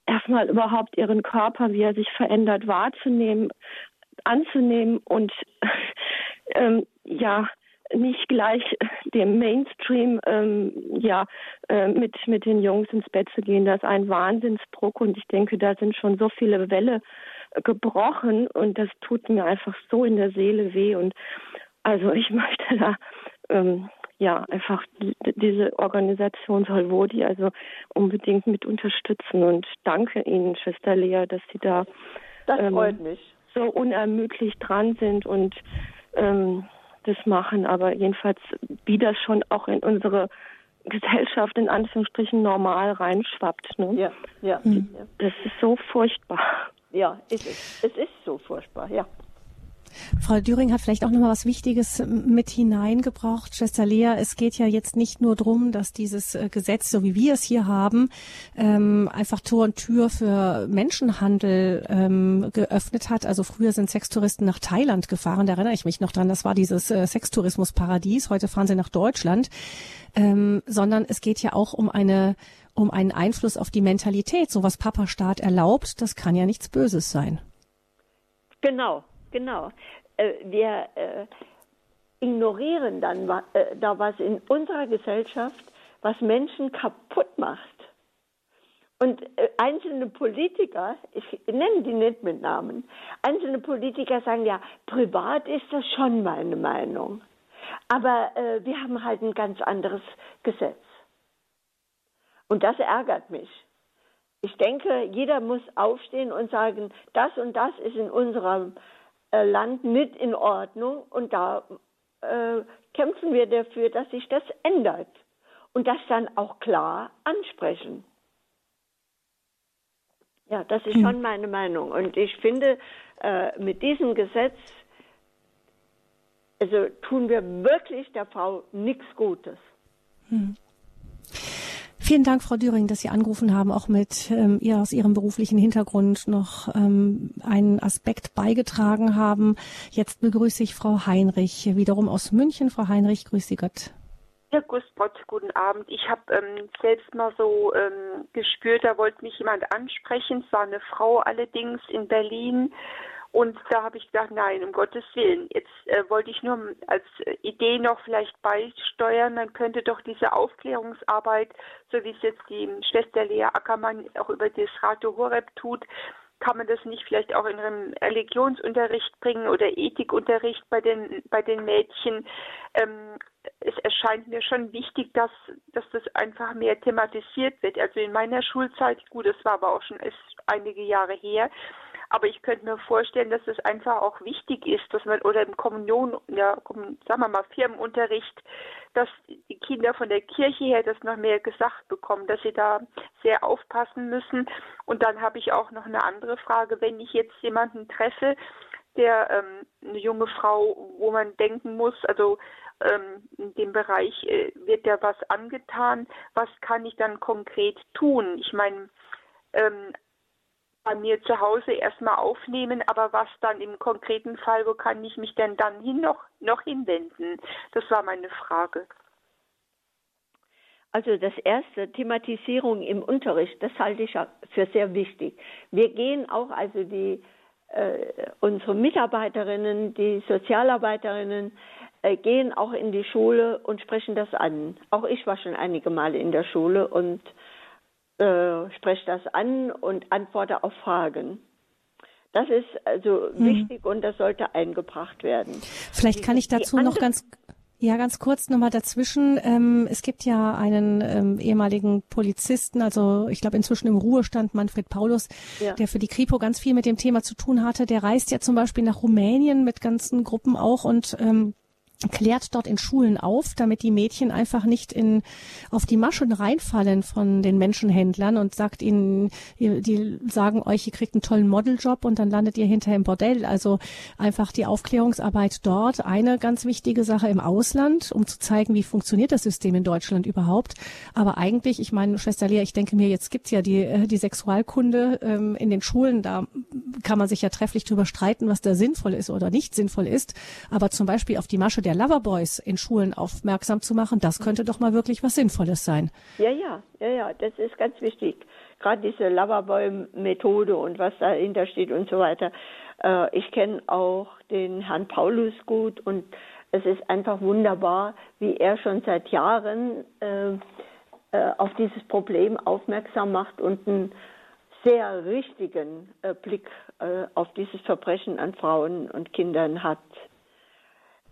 erstmal überhaupt ihren Körper, wie er sich verändert, wahrzunehmen, anzunehmen und ähm, ja, nicht gleich dem Mainstream ähm, ja äh, mit mit den Jungs ins Bett zu gehen. Das ist ein Wahnsinnsdruck und ich denke, da sind schon so viele Wälle gebrochen und das tut mir einfach so in der Seele weh und also ich möchte da ähm, ja einfach diese Organisation Solvodi also unbedingt mit unterstützen und danke Ihnen Schwester Lea, dass Sie da das ähm, freut mich. so unermüdlich dran sind und ähm, das machen, aber jedenfalls, wie das schon auch in unsere Gesellschaft in Anführungsstrichen normal reinschwappt. Ne? Ja, ja. Das ist so furchtbar. Ja, ist es. Es ist so furchtbar, ja. Frau Düring hat vielleicht auch noch mal was Wichtiges mit hineingebracht. Schwester Lea, es geht ja jetzt nicht nur darum, dass dieses äh, Gesetz, so wie wir es hier haben, ähm, einfach Tor und Tür für Menschenhandel ähm, geöffnet hat. Also früher sind Sextouristen nach Thailand gefahren, da erinnere ich mich noch dran, das war dieses äh, Sextourismusparadies. Heute fahren sie nach Deutschland. Ähm, sondern es geht ja auch um eine um einen Einfluss auf die Mentalität. So was Papa Staat erlaubt, das kann ja nichts Böses sein. Genau, Genau. Äh, wir äh, ignorieren dann äh, da was in unserer Gesellschaft, was Menschen kaputt macht. Und einzelne Politiker, ich nenne die nicht mit Namen, einzelne Politiker sagen ja, privat ist das schon meine Meinung. Aber äh, wir haben halt ein ganz anderes Gesetz. Und das ärgert mich. Ich denke, jeder muss aufstehen und sagen, das und das ist in unserem Land nicht in Ordnung und da äh, kämpfen wir dafür, dass sich das ändert und das dann auch klar ansprechen. Ja, das ist hm. schon meine Meinung. Und ich finde, äh, mit diesem Gesetz, also tun wir wirklich der Frau nichts Gutes. Hm. Vielen Dank, Frau Düring, dass Sie angerufen haben, auch mit ähm, ihr aus Ihrem beruflichen Hintergrund noch ähm, einen Aspekt beigetragen haben. Jetzt begrüße ich Frau Heinrich, wiederum aus München. Frau Heinrich, grüße Sie Gott. Ja, Gott, guten Abend. Ich habe ähm, selbst mal so ähm, gespürt, da wollte mich jemand ansprechen. Es war eine Frau allerdings in Berlin. Und da habe ich gedacht, nein, um Gottes Willen. Jetzt äh, wollte ich nur als Idee noch vielleicht beisteuern, man könnte doch diese Aufklärungsarbeit, so wie es jetzt die Schwester Lea Ackermann auch über das Radio Horeb tut, kann man das nicht vielleicht auch in einem Religionsunterricht bringen oder Ethikunterricht bei den bei den Mädchen? Ähm, es erscheint mir schon wichtig, dass, dass das einfach mehr thematisiert wird. Also in meiner Schulzeit, gut, das war aber auch schon einige Jahre her, aber ich könnte mir vorstellen, dass es einfach auch wichtig ist, dass man oder im Kommunion, ja, sagen wir mal Firmenunterricht, dass die Kinder von der Kirche her das noch mehr gesagt bekommen, dass sie da sehr aufpassen müssen. Und dann habe ich auch noch eine andere Frage, wenn ich jetzt jemanden treffe, der ähm, eine junge Frau, wo man denken muss, also ähm, in dem Bereich äh, wird ja was angetan. Was kann ich dann konkret tun? Ich meine, ähm, bei mir zu Hause erstmal aufnehmen, aber was dann im konkreten Fall, wo kann ich mich denn dann hin noch, noch hinwenden? Das war meine Frage. Also das erste, Thematisierung im Unterricht, das halte ich für sehr wichtig. Wir gehen auch, also die äh, unsere Mitarbeiterinnen, die Sozialarbeiterinnen, äh, gehen auch in die Schule und sprechen das an. Auch ich war schon einige Male in der Schule und äh, spreche das an und antworte auf Fragen. Das ist also mhm. wichtig und das sollte eingebracht werden. Vielleicht kann ich dazu noch ganz ja, ganz kurz nochmal dazwischen. Ähm, es gibt ja einen ähm, ehemaligen Polizisten, also ich glaube inzwischen im Ruhestand, Manfred Paulus, ja. der für die Kripo ganz viel mit dem Thema zu tun hatte. Der reist ja zum Beispiel nach Rumänien mit ganzen Gruppen auch und ähm, klärt dort in Schulen auf, damit die Mädchen einfach nicht in, auf die Maschen reinfallen von den Menschenhändlern und sagt ihnen, die sagen euch, ihr kriegt einen tollen Modeljob und dann landet ihr hinterher im Bordell. Also einfach die Aufklärungsarbeit dort. Eine ganz wichtige Sache im Ausland, um zu zeigen, wie funktioniert das System in Deutschland überhaupt. Aber eigentlich, ich meine, Schwester Lea, ich denke mir, jetzt gibt's ja die, äh, die Sexualkunde ähm, in den Schulen, da kann man sich ja trefflich drüber streiten, was da sinnvoll ist oder nicht sinnvoll ist. Aber zum Beispiel auf die Masche der Loverboys in Schulen aufmerksam zu machen, das könnte doch mal wirklich was Sinnvolles sein. Ja, ja, ja, ja, das ist ganz wichtig. Gerade diese Loverboy-Methode und was dahinter steht und so weiter. Äh, ich kenne auch den Herrn Paulus gut und es ist einfach wunderbar, wie er schon seit Jahren äh, äh, auf dieses Problem aufmerksam macht und einen sehr richtigen Blick auf dieses Verbrechen an Frauen und Kindern hat.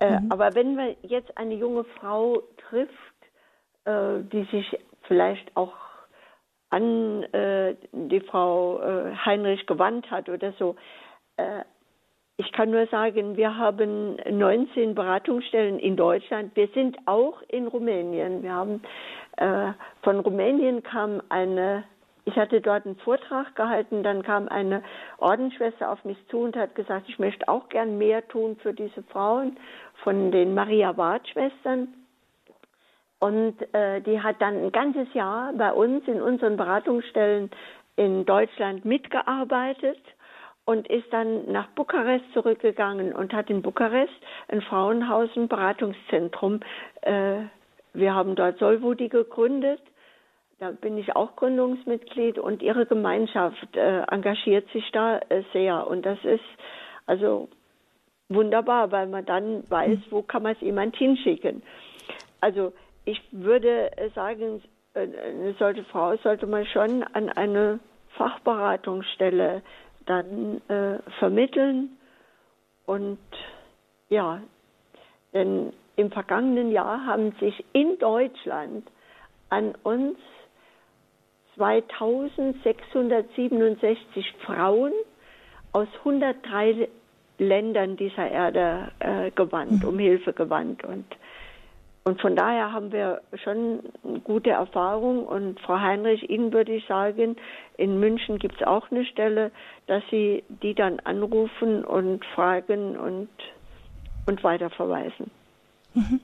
Äh, mhm. Aber wenn man jetzt eine junge Frau trifft, äh, die sich vielleicht auch an äh, die Frau äh, Heinrich gewandt hat oder so, äh, ich kann nur sagen, wir haben 19 Beratungsstellen in Deutschland. Wir sind auch in Rumänien. Wir haben von Rumänien kam eine ich hatte dort einen Vortrag gehalten, dann kam eine Ordensschwester auf mich zu und hat gesagt, ich möchte auch gern mehr tun für diese Frauen von den Maria Ward Schwestern. Und äh, die hat dann ein ganzes Jahr bei uns in unseren Beratungsstellen in Deutschland mitgearbeitet und ist dann nach Bukarest zurückgegangen und hat in Bukarest ein Frauenhaus, ein Beratungszentrum. Äh, wir haben dort Solvudi gegründet da bin ich auch Gründungsmitglied und Ihre Gemeinschaft äh, engagiert sich da äh, sehr. Und das ist also wunderbar, weil man dann weiß, wo kann man es jemand hinschicken. Also ich würde äh, sagen, äh, eine solche Frau sollte man schon an eine Fachberatungsstelle dann äh, vermitteln. Und ja, denn im vergangenen Jahr haben sich in Deutschland an uns 2667 Frauen aus 103 Ländern dieser Erde äh, gewandt, mhm. um Hilfe gewandt. Und, und von daher haben wir schon gute Erfahrung. Und Frau Heinrich, Ihnen würde ich sagen, in München gibt es auch eine Stelle, dass Sie die dann anrufen und fragen und, und weiterverweisen. Mhm.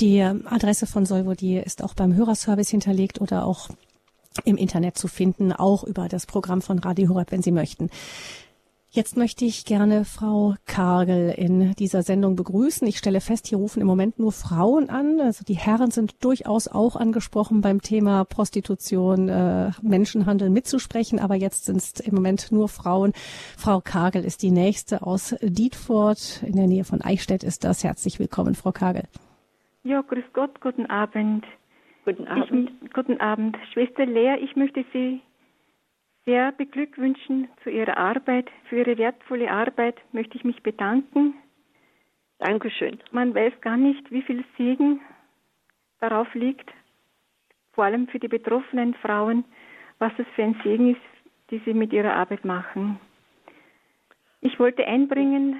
Die Adresse von Solvo, die ist auch beim Hörerservice hinterlegt oder auch im Internet zu finden, auch über das Programm von Radio Horeb, wenn Sie möchten. Jetzt möchte ich gerne Frau Kargel in dieser Sendung begrüßen. Ich stelle fest, hier rufen im Moment nur Frauen an. Also die Herren sind durchaus auch angesprochen beim Thema Prostitution, äh, Menschenhandel mitzusprechen, aber jetzt sind es im Moment nur Frauen. Frau Kargel ist die nächste aus Dietfurt, in der Nähe von Eichstätt ist das. Herzlich willkommen, Frau Kargel. Ja, grüß Gott, guten Abend. Guten Abend. Ich, guten Abend. Schwester Lea, ich möchte Sie sehr beglückwünschen zu Ihrer Arbeit. Für Ihre wertvolle Arbeit möchte ich mich bedanken. Dankeschön. Man weiß gar nicht, wie viel Segen darauf liegt, vor allem für die betroffenen Frauen, was es für ein Segen ist, die Sie mit Ihrer Arbeit machen. Ich wollte einbringen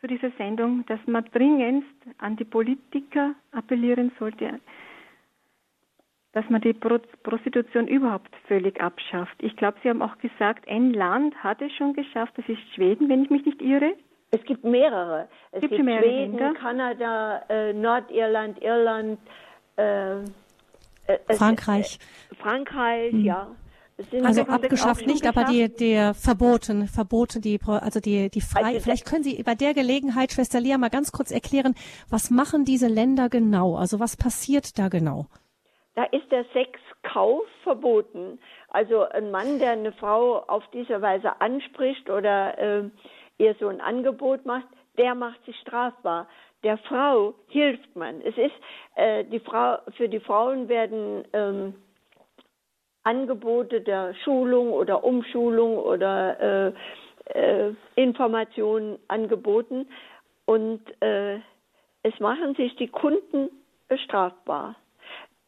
zu dieser Sendung, dass man dringendst an die Politiker appellieren sollte, dass man die Prostitution überhaupt völlig abschafft. Ich glaube, Sie haben auch gesagt, ein Land hat es schon geschafft, das ist Schweden, wenn ich mich nicht irre. Es gibt mehrere. Es gibt, gibt mehrere Schweden, Länder? Kanada, äh, Nordirland, Irland, äh, äh, Frankreich. Frankreich, hm. ja. also abgeschafft nicht, aber die, die verboten, verboten, die, also die, die frei. Also Vielleicht können Sie bei der Gelegenheit, Schwester Lea, mal ganz kurz erklären, was machen diese Länder genau? Also was passiert da genau? Da ist der Sexkauf verboten. Also ein Mann, der eine Frau auf diese Weise anspricht oder äh, ihr so ein Angebot macht, der macht sich strafbar. Der Frau hilft man. Es ist äh, die Frau für die Frauen werden ähm, Angebote der Schulung oder Umschulung oder äh, äh, Informationen angeboten und äh, es machen sich die Kunden strafbar.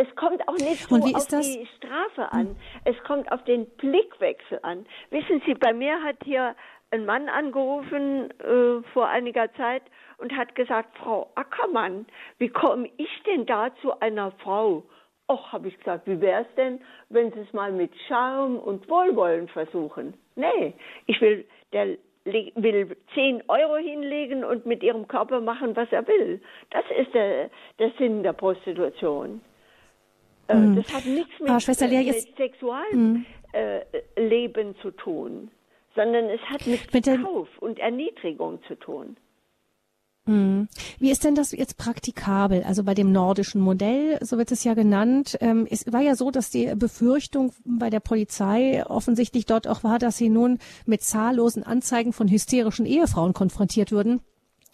Es kommt auch nicht so auf das? die Strafe an. Hm. Es kommt auf den Blickwechsel an. Wissen Sie, bei mir hat hier ein Mann angerufen äh, vor einiger Zeit und hat gesagt, Frau Ackermann, wie komme ich denn da zu einer Frau? Och, habe ich gesagt, wie wäre es denn, wenn Sie es mal mit Charme und Wohlwollen versuchen? Nee, ich will, der will 10 Euro hinlegen und mit ihrem Körper machen, was er will. Das ist der, der Sinn der Prostitution. Mhm. Das hat nichts mit, Schwester Lea, mit Sexualleben mhm. zu tun, sondern es hat mit, mit Kauf und Erniedrigung zu tun. Mhm. Wie ist denn das jetzt praktikabel? Also bei dem nordischen Modell, so wird es ja genannt, ähm, es war ja so, dass die Befürchtung bei der Polizei offensichtlich dort auch war, dass sie nun mit zahllosen Anzeigen von hysterischen Ehefrauen konfrontiert würden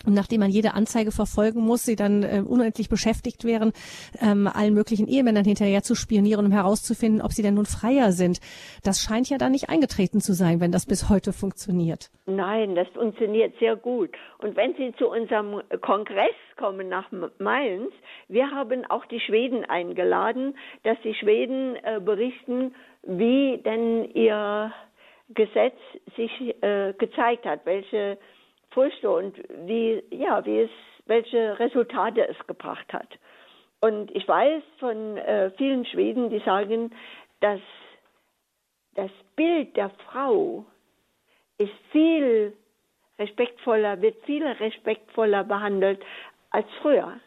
und nachdem man jede Anzeige verfolgen muss, sie dann äh, unendlich beschäftigt wären, ähm, allen möglichen Ehemännern hinterher zu spionieren, um herauszufinden, ob sie denn nun freier sind. Das scheint ja dann nicht eingetreten zu sein, wenn das bis heute funktioniert. Nein, das funktioniert sehr gut. Und wenn Sie zu unserem Kongress kommen nach Mainz, wir haben auch die Schweden eingeladen, dass die Schweden äh, berichten, wie denn ihr Gesetz sich äh, gezeigt hat, welche Früchte und wie, ja, wie es, welche Resultate es gebracht hat. Und ich weiß von äh, vielen Schweden, die sagen, dass das Bild der Frau ist viel respektvoller, wird viel respektvoller behandelt als früher.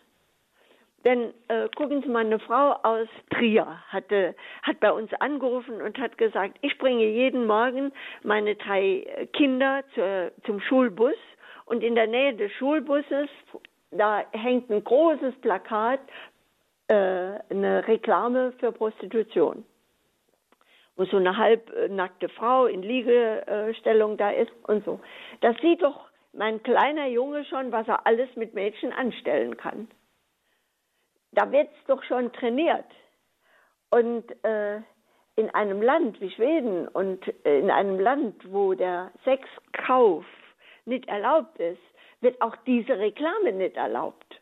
Denn äh, gucken Sie mal, eine Frau aus Trier hatte, hat bei uns angerufen und hat gesagt, ich bringe jeden Morgen meine drei Kinder zur, zum Schulbus und in der Nähe des Schulbusses, da hängt ein großes Plakat, äh, eine Reklame für Prostitution. Wo so eine halbnackte Frau in Liegestellung da ist und so. Das sieht doch mein kleiner Junge schon, was er alles mit Mädchen anstellen kann. Da wird's doch schon trainiert. Und äh, in einem Land wie Schweden und äh, in einem Land, wo der Sexkauf nicht erlaubt ist, wird auch diese Reklame nicht erlaubt.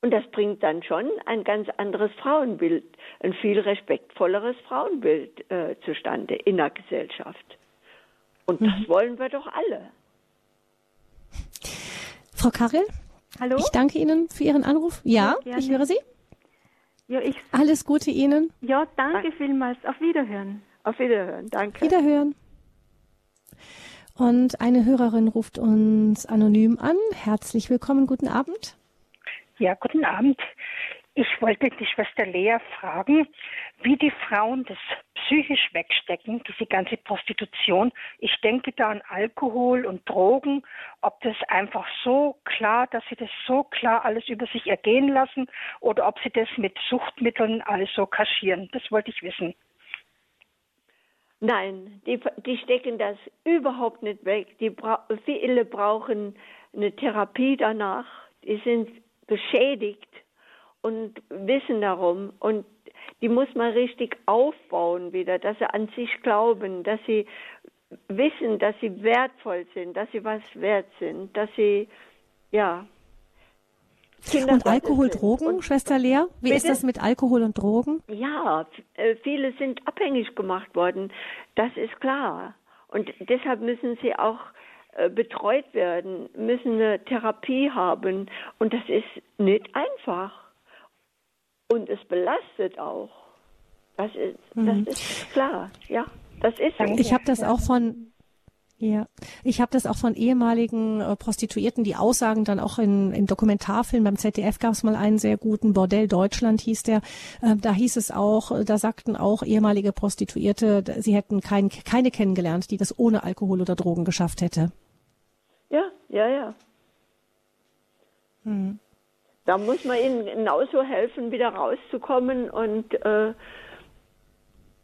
Und das bringt dann schon ein ganz anderes Frauenbild, ein viel respektvolleres Frauenbild äh, zustande in der Gesellschaft. Und mhm. das wollen wir doch alle. Frau Karel? Hallo? Ich danke Ihnen für Ihren Anruf. Ja, ja ich höre Sie. Ja, ich, Alles Gute Ihnen. Ja, danke vielmals. Auf Wiederhören. Auf Wiederhören, danke. Wiederhören. Und eine Hörerin ruft uns anonym an. Herzlich willkommen, guten Abend. Ja, guten Abend. Ich wollte die Schwester Lea fragen, wie die Frauen das psychisch wegstecken, diese ganze Prostitution. Ich denke da an Alkohol und Drogen, ob das einfach so klar, dass sie das so klar alles über sich ergehen lassen oder ob sie das mit Suchtmitteln also kaschieren. Das wollte ich wissen. Nein, die, die stecken das überhaupt nicht weg. Die bra viele brauchen eine Therapie danach. Die sind beschädigt und wissen darum. Und die muss man richtig aufbauen wieder, dass sie an sich glauben, dass sie wissen, dass sie wertvoll sind, dass sie was wert sind, dass sie, ja. Kinder und Alkohol. Drogen, und Schwester Lea? Wie bitte? ist das mit Alkohol und Drogen? Ja, äh, viele sind abhängig gemacht worden. Das ist klar. Und deshalb müssen sie auch äh, betreut werden, müssen eine Therapie haben. Und das ist nicht einfach. Und es belastet auch. Das ist, mhm. das ist klar, ja. Das ist so. Ich habe das auch von ja, ich habe das auch von ehemaligen äh, Prostituierten, die aussagen dann auch in, in Dokumentarfilmen. Beim ZDF gab es mal einen sehr guten Bordell Deutschland hieß der. Äh, da hieß es auch, äh, da sagten auch ehemalige Prostituierte, sie hätten kein, keine kennengelernt, die das ohne Alkohol oder Drogen geschafft hätte. Ja, ja, ja. Hm. Da muss man ihnen genauso helfen, wieder rauszukommen und äh,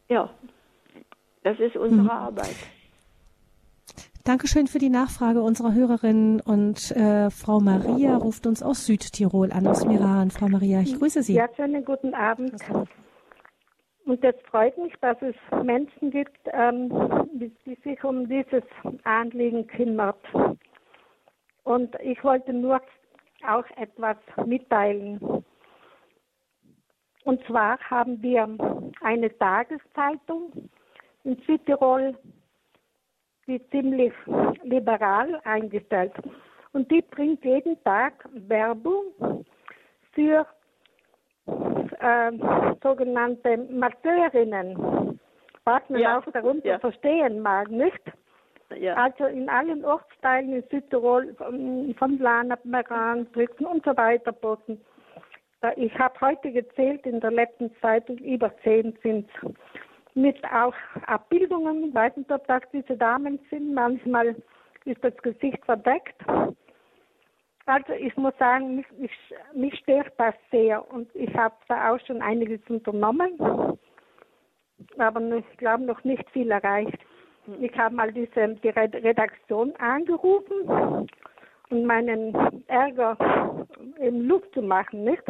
ja, das ist unsere mhm. Arbeit. Dankeschön für die Nachfrage unserer Hörerin und äh, Frau Maria ruft uns aus Südtirol an, aus Miran. Frau Maria, ich grüße Sie. Ja, schönen guten Abend. Und es freut mich, dass es Menschen gibt, ähm, die, die sich um dieses Anliegen kümmert. Und ich wollte nur auch etwas mitteilen. Und zwar haben wir eine Tageszeitung in Südtirol, die ziemlich liberal eingestellt. Und die bringt jeden Tag Werbung für äh, sogenannte Masseurinnen, was man ja. auch darunter ja. verstehen mag, nicht? Ja. Also in allen Ortsteilen in Südtirol, von Lanab, Meran, Brücken und so weiter, Boden. Ich habe heute gezählt, in der letzten Zeit über zehn sind mit auch Abbildungen, ob das diese Damen sind, manchmal ist das Gesicht verdeckt. Also ich muss sagen, mich, mich, mich stört das sehr und ich habe da auch schon einiges unternommen, aber ich glaube noch nicht viel erreicht. Ich habe mal diese, die Redaktion angerufen um meinen Ärger im Luft zu machen, nicht?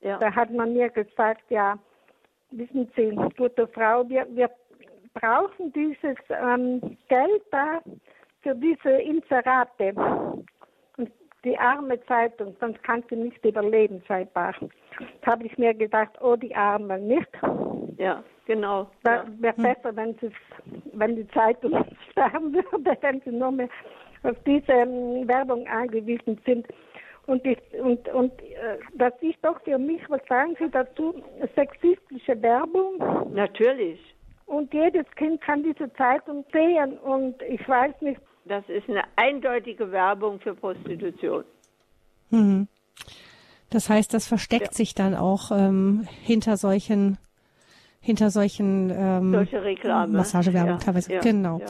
Ja. Da hat man mir gesagt, ja, wissen Sie, gute Frau, wir, wir brauchen dieses ähm, Geld da für diese Inserate. Und die arme Zeitung, sonst kann sie nicht überleben, scheinbar. Da habe ich mir gedacht, oh, die Arme, nicht? Ja, genau. Da wäre ja. besser, wenn, wenn die Zeitung sterben würde, wenn sie nur mehr auf diese ähm, Werbung angewiesen sind. Und, ich, und, und äh, das ist doch für mich, was sagen Sie dazu, sexistische Werbung? Natürlich. Und jedes Kind kann diese Zeitung sehen und ich weiß nicht. Das ist eine eindeutige Werbung für Prostitution. Mhm. Das heißt, das versteckt ja. sich dann auch ähm, hinter solchen hinter solchen ähm, Solche Reklame. Massagewerbung ja, teilweise. Ja, genau. Ja,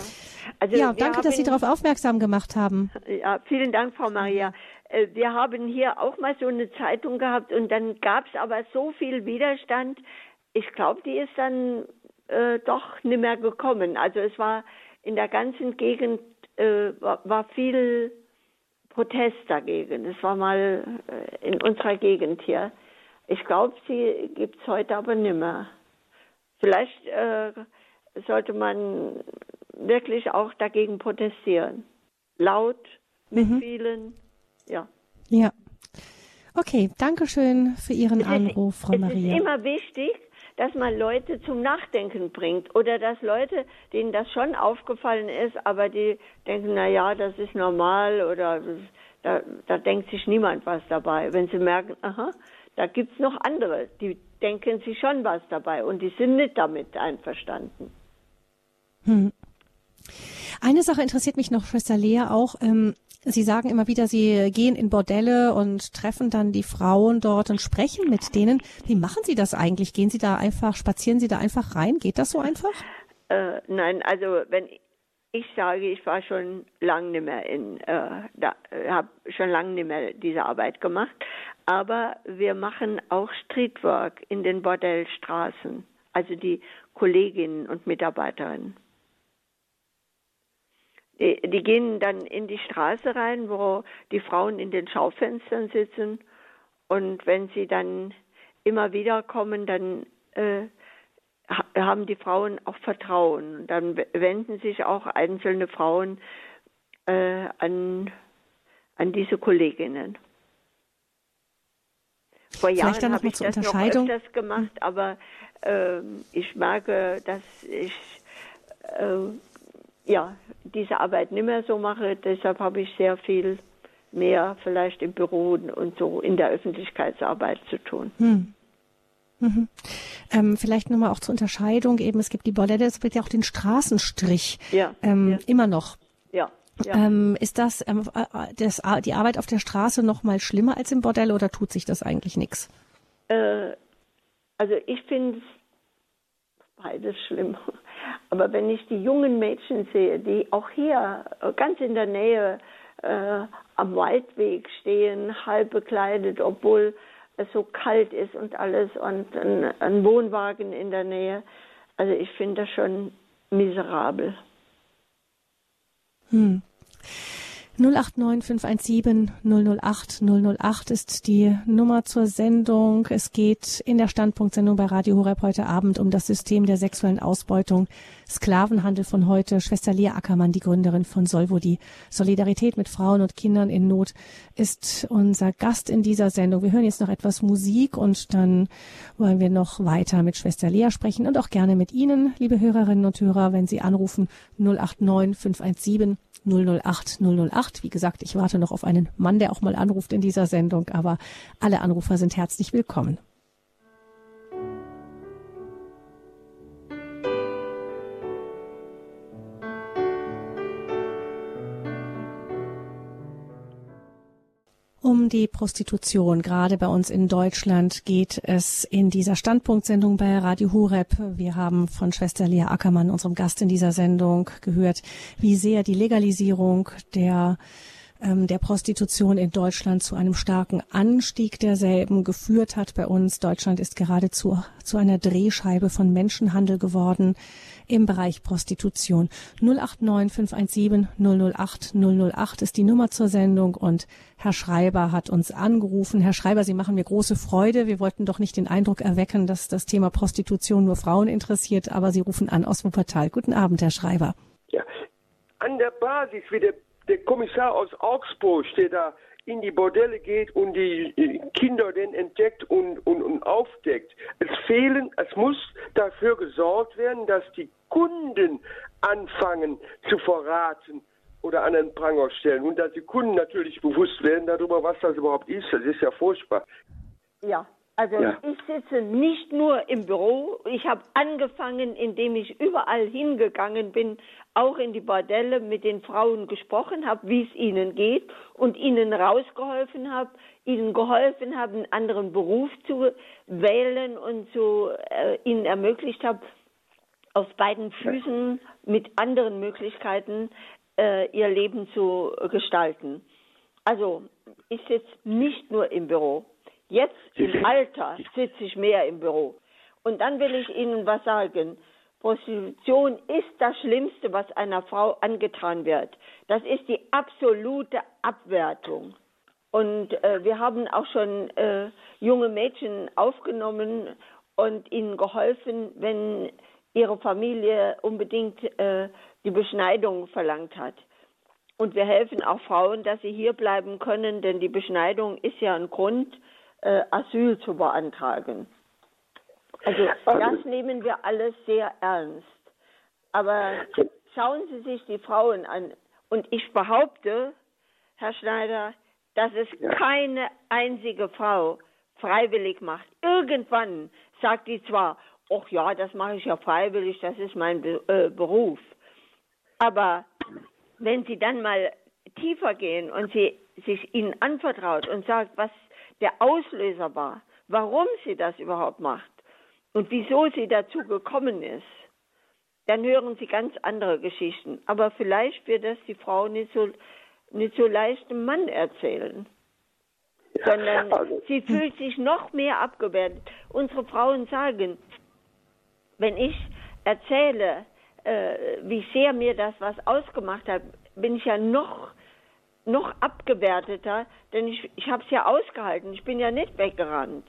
also ja danke, dass Sie darauf aufmerksam gemacht haben. Ja, vielen Dank, Frau Maria. Äh, wir haben hier auch mal so eine Zeitung gehabt und dann gab es aber so viel Widerstand. Ich glaube, die ist dann äh, doch nicht mehr gekommen. Also es war in der ganzen Gegend äh, war, war, viel Protest dagegen. Es war mal äh, in unserer Gegend hier Ich glaube, sie gibt es heute aber nimmer. Vielleicht äh, sollte man wirklich auch dagegen protestieren. Laut, mit mhm. vielen, ja. Ja. Okay, danke schön für Ihren es Anruf, Frau es Maria. Es ist immer wichtig, dass man Leute zum Nachdenken bringt oder dass Leute, denen das schon aufgefallen ist, aber die denken, na ja, das ist normal oder da, da denkt sich niemand was dabei. Wenn sie merken, aha, da gibt es noch andere, die denken sich schon was dabei und die sind nicht damit einverstanden. Hm. Eine Sache interessiert mich noch, Schwester Lea, auch. Ähm, Sie sagen immer wieder, Sie gehen in Bordelle und treffen dann die Frauen dort und sprechen mit denen. Wie machen Sie das eigentlich? Gehen Sie da einfach, spazieren Sie da einfach rein? Geht das so einfach? Äh, nein, also wenn ich sage, ich war schon lange nicht mehr in, äh, da, habe schon lange nicht mehr diese Arbeit gemacht, aber wir machen auch Streetwork in den Bordellstraßen, also die Kolleginnen und Mitarbeiterinnen. Die, die, gehen dann in die Straße rein, wo die Frauen in den Schaufenstern sitzen. Und wenn sie dann immer wieder kommen, dann äh, haben die Frauen auch Vertrauen. Dann wenden sich auch einzelne Frauen äh, an, an diese Kolleginnen. Vor Jahren habe ich das noch öfters gemacht, aber äh, ich merke, dass ich äh, ja, diese Arbeit nicht mehr so mache. Deshalb habe ich sehr viel mehr vielleicht im Büro und so in der Öffentlichkeitsarbeit zu tun. Hm. Mhm. Ähm, vielleicht nochmal auch zur Unterscheidung eben, es gibt die Bordelle, es gibt ja auch den Straßenstrich. Ja, ähm, ja. Immer noch. Ja. ja. Ähm, ist das, ähm, äh, das, die Arbeit auf der Straße noch mal schlimmer als im Bordell oder tut sich das eigentlich nichts? Äh, also ich finde beides schlimm. Aber wenn ich die jungen Mädchen sehe, die auch hier äh, ganz in der Nähe äh, am Waldweg stehen, halb bekleidet, obwohl es so kalt ist und alles und ein, ein Wohnwagen in der Nähe, also ich finde das schon miserabel. Hm. 089 517 008 008 ist die Nummer zur Sendung. Es geht in der Standpunktsendung bei Radio Horeb heute Abend um das System der sexuellen Ausbeutung, Sklavenhandel von heute. Schwester Lea Ackermann, die Gründerin von Solvo, die Solidarität mit Frauen und Kindern in Not, ist unser Gast in dieser Sendung. Wir hören jetzt noch etwas Musik und dann wollen wir noch weiter mit Schwester Lea sprechen und auch gerne mit Ihnen, liebe Hörerinnen und Hörer, wenn Sie anrufen 089 517 008 008. Wie gesagt, ich warte noch auf einen Mann, der auch mal anruft in dieser Sendung, aber alle Anrufer sind herzlich willkommen. Um die Prostitution, gerade bei uns in Deutschland, geht es in dieser Standpunktsendung bei Radio Hureb. Wir haben von Schwester Lea Ackermann, unserem Gast in dieser Sendung, gehört, wie sehr die Legalisierung der ähm, der Prostitution in Deutschland zu einem starken Anstieg derselben geführt hat bei uns. Deutschland ist geradezu zu einer Drehscheibe von Menschenhandel geworden im Bereich Prostitution. 089 517 008 008 ist die Nummer zur Sendung und Herr Schreiber hat uns angerufen. Herr Schreiber, Sie machen mir große Freude. Wir wollten doch nicht den Eindruck erwecken, dass das Thema Prostitution nur Frauen interessiert, aber Sie rufen an aus Wuppertal. Guten Abend, Herr Schreiber. Ja, an der Basis, wie der, der Kommissar aus Augsburg, der da in die Bordelle geht und die Kinder denn entdeckt und, und, und aufdeckt. Es fehlen, es muss dafür gesorgt werden, dass die Kunden anfangen zu verraten oder an den Pranger stellen und dass die Kunden natürlich bewusst werden darüber, was das überhaupt ist. Das ist ja furchtbar. Ja, also ja. ich sitze nicht nur im Büro. Ich habe angefangen, indem ich überall hingegangen bin, auch in die Bordelle mit den Frauen gesprochen habe, wie es ihnen geht und ihnen rausgeholfen habe, ihnen geholfen habe, einen anderen Beruf zu wählen und so äh, ihnen ermöglicht habe, auf beiden Füßen mit anderen Möglichkeiten äh, ihr Leben zu gestalten. Also ich sitze nicht nur im Büro. Jetzt im Alter sitze ich mehr im Büro. Und dann will ich Ihnen was sagen. Prostitution ist das Schlimmste, was einer Frau angetan wird. Das ist die absolute Abwertung. Und äh, wir haben auch schon äh, junge Mädchen aufgenommen und ihnen geholfen, wenn ihre Familie unbedingt äh, die Beschneidung verlangt hat. Und wir helfen auch Frauen, dass sie hier bleiben können, denn die Beschneidung ist ja ein Grund, äh, Asyl zu beantragen. Also das nehmen wir alles sehr ernst. Aber schauen Sie sich die Frauen an. Und ich behaupte, Herr Schneider, dass es ja. keine einzige Frau freiwillig macht. Irgendwann sagt die zwar, ach ja, das mache ich ja freiwillig, das ist mein Be äh, Beruf. Aber wenn sie dann mal tiefer gehen und sie sich ihnen anvertraut und sagt, was der Auslöser war, warum sie das überhaupt macht und wieso sie dazu gekommen ist, dann hören sie ganz andere Geschichten. Aber vielleicht wird das die Frau nicht so, nicht so leicht dem Mann erzählen. Ja, sondern also, sie fühlt sich noch mehr abgewertet. Unsere Frauen sagen, wenn ich erzähle, äh, wie sehr mir das was ausgemacht hat, bin ich ja noch noch abgewerteter, denn ich, ich habe es ja ausgehalten. Ich bin ja nicht weggerannt.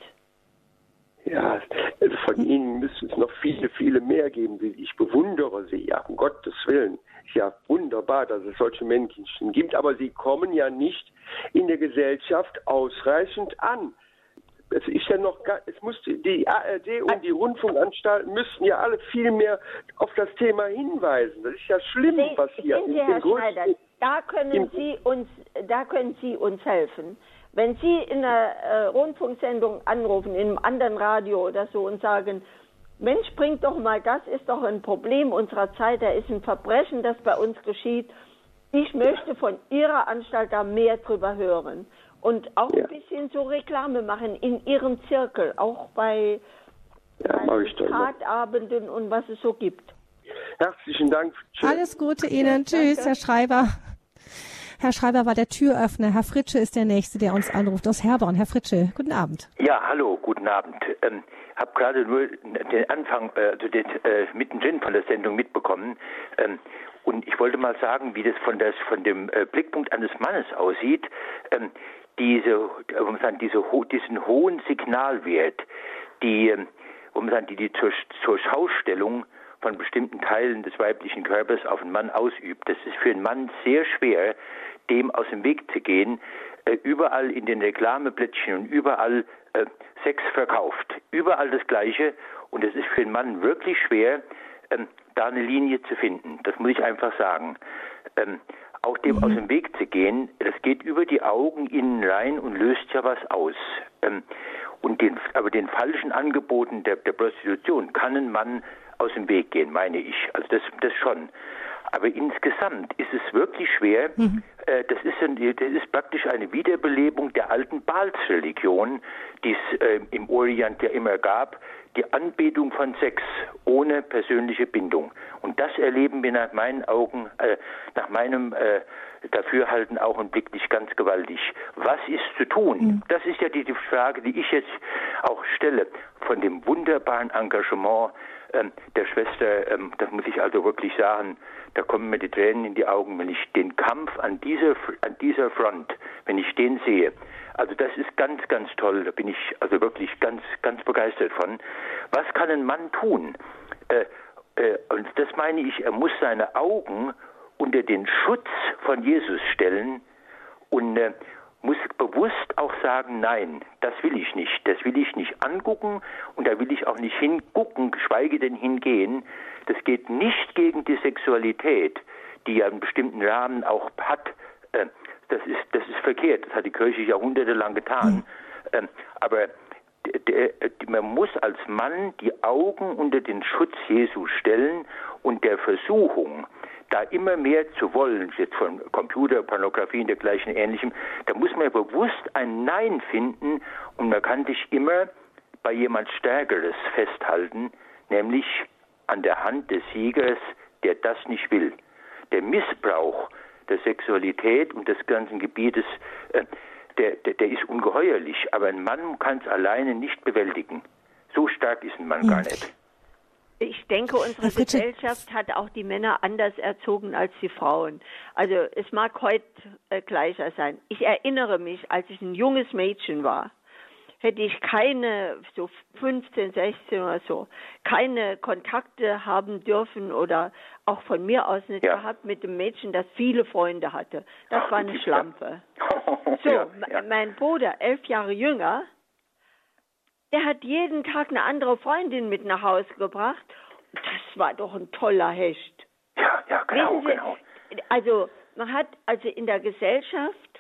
Ja, also von Ihnen müsste es noch viele, viele mehr geben. Ich bewundere Sie, ja, um Gottes Willen. Ist ja wunderbar, dass es solche Menschen gibt, aber sie kommen ja nicht in der Gesellschaft ausreichend an es ist ja noch, es muss die ARD und die Rundfunkanstalten müssten ja alle viel mehr auf das Thema hinweisen. Das ist ja schlimm, was hier Sie, Herr Schneider, da können Sie uns, da können Sie uns helfen. Wenn Sie in einer äh, Rundfunksendung anrufen, in einem anderen Radio oder so und sagen, Mensch, bringt doch mal, das ist doch ein Problem unserer Zeit, da ist ein Verbrechen, das bei uns geschieht. Ich möchte von Ihrer Anstalt da mehr drüber hören und auch ja. ein bisschen so Reklame machen in ihrem Zirkel, auch bei, ja, bei Tatabenden und was es so gibt. Herzlichen Dank. Tschüss. Alles Gute Ihnen. Tschüss, Danke. Herr Schreiber. Herr Schreiber war der Türöffner. Herr Fritsche ist der Nächste, der uns anruft aus Herborn. Herr Fritsche, guten Abend. Ja, hallo, guten Abend. Ähm, habe gerade nur den Anfang, äh, also den, äh, mittendrin von der Sendung mitbekommen. Ähm, und ich wollte mal sagen, wie das von, das, von dem äh, Blickpunkt eines Mannes aussieht. Ähm, diese, sagen, diese, diesen hohen Signalwert, die, ähm, sagen, die, die zur, zur Schaustellung von bestimmten Teilen des weiblichen Körpers auf einen Mann ausübt. Das ist für einen Mann sehr schwer, dem aus dem Weg zu gehen. Äh, überall in den Reklameplättchen und überall äh, Sex verkauft. Überall das Gleiche. Und es ist für einen Mann wirklich schwer, ähm, da eine Linie zu finden. Das muss ich einfach sagen. Ähm, auch dem mhm. aus dem Weg zu gehen, das geht über die Augen innen rein und löst ja was aus. Ähm, und den, aber den falschen Angeboten der, der Prostitution kann ein Mann aus dem Weg gehen, meine ich. Also das, das schon. Aber insgesamt ist es wirklich schwer. Mhm. Äh, das, ist ein, das ist praktisch eine Wiederbelebung der alten Balsreligion, die es äh, im Orient ja immer gab, die Anbetung von Sex ohne persönliche Bindung. Und das erleben wir nach meinen Augen, äh, nach meinem äh, Dafürhalten augenblicklich ganz gewaltig. Was ist zu tun? Mhm. Das ist ja die, die, Frage, die ich jetzt auch stelle, von dem wunderbaren Engagement ähm, der Schwester, ähm, das muss ich also wirklich sagen, da kommen mir die Tränen in die Augen, wenn ich den Kampf an dieser, an dieser Front, wenn ich den sehe. Also das ist ganz, ganz toll. Da bin ich also wirklich ganz, ganz begeistert von. Was kann ein Mann tun? Äh, äh, und das meine ich, er muss seine Augen unter den Schutz von Jesus stellen und äh, muss bewusst auch sagen, nein, das will ich nicht, das will ich nicht angucken und da will ich auch nicht hingucken, geschweige denn hingehen. Das geht nicht gegen die Sexualität, die ja einen bestimmten Rahmen auch hat. Äh, das ist, das ist verkehrt. Das hat die Kirche jahrhundertelang getan. Mhm. aber man muss als Mann die Augen unter den Schutz Jesu stellen und der Versuchung, da immer mehr zu wollen, jetzt von Computerpornografie und dergleichen ähnlichem, da muss man bewusst ein Nein finden und man kann sich immer bei jemand Stärkeres festhalten, nämlich an der Hand des Siegers, der das nicht will. Der Missbrauch der Sexualität und des ganzen Gebietes, äh, der, der, der, ist ungeheuerlich. Aber ein Mann kann es alleine nicht bewältigen. So stark ist ein Mann hm. gar nicht. Ich denke, unsere Gesellschaft hat auch die Männer anders erzogen als die Frauen. Also es mag heute äh, gleicher sein. Ich erinnere mich, als ich ein junges Mädchen war, hätte ich keine, so 15, 16 oder so, keine Kontakte haben dürfen oder auch von mir aus nicht ja. gehabt mit dem Mädchen, das viele Freunde hatte. Das Ach, war eine Schlampe. so, ja, ja. mein Bruder, elf Jahre jünger, der hat jeden Tag eine andere Freundin mit nach Hause gebracht. Das war doch ein toller Hecht. Ja, ja, genau, Sie, genau. Also, man hat also in der Gesellschaft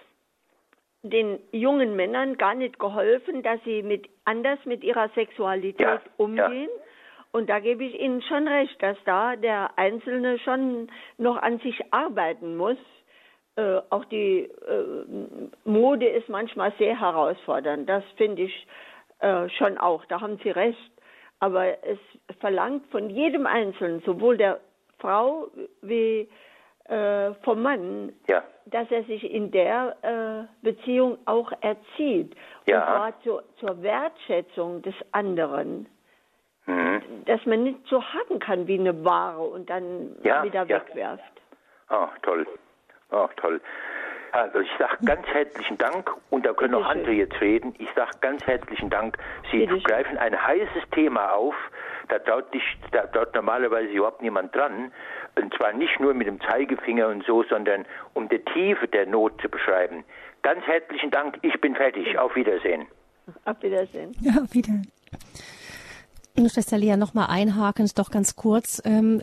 den jungen Männern gar nicht geholfen, dass sie mit anders mit ihrer Sexualität ja, umgehen. Ja. Und da gebe ich Ihnen schon recht, dass da der Einzelne schon noch an sich arbeiten muss. Äh, auch die äh, Mode ist manchmal sehr herausfordernd. Das finde ich äh, schon auch. Da haben Sie recht. Aber es verlangt von jedem Einzelnen, sowohl der Frau wie äh, vom Mann, ja. dass er sich in der äh, Beziehung auch erzieht. Ja. Und zwar zur, zur Wertschätzung des anderen. Mhm. Dass man nicht so haken kann wie eine Ware und dann ja, wieder wegwerft. Ah, toll. Ah, toll. Also ich sage ganz herzlichen Dank und da können auch andere jetzt reden. Ich sage ganz herzlichen Dank. Sie greifen ein heißes Thema auf. Da dauert, nicht, da dauert normalerweise überhaupt niemand dran. Und zwar nicht nur mit dem Zeigefinger und so, sondern um die Tiefe der Not zu beschreiben. Ganz herzlichen Dank. Ich bin fertig. Auf Wiedersehen. Auf Wiedersehen. Ja, wieder. Schwester Lea, nochmal einhakend, doch ganz kurz. Ähm,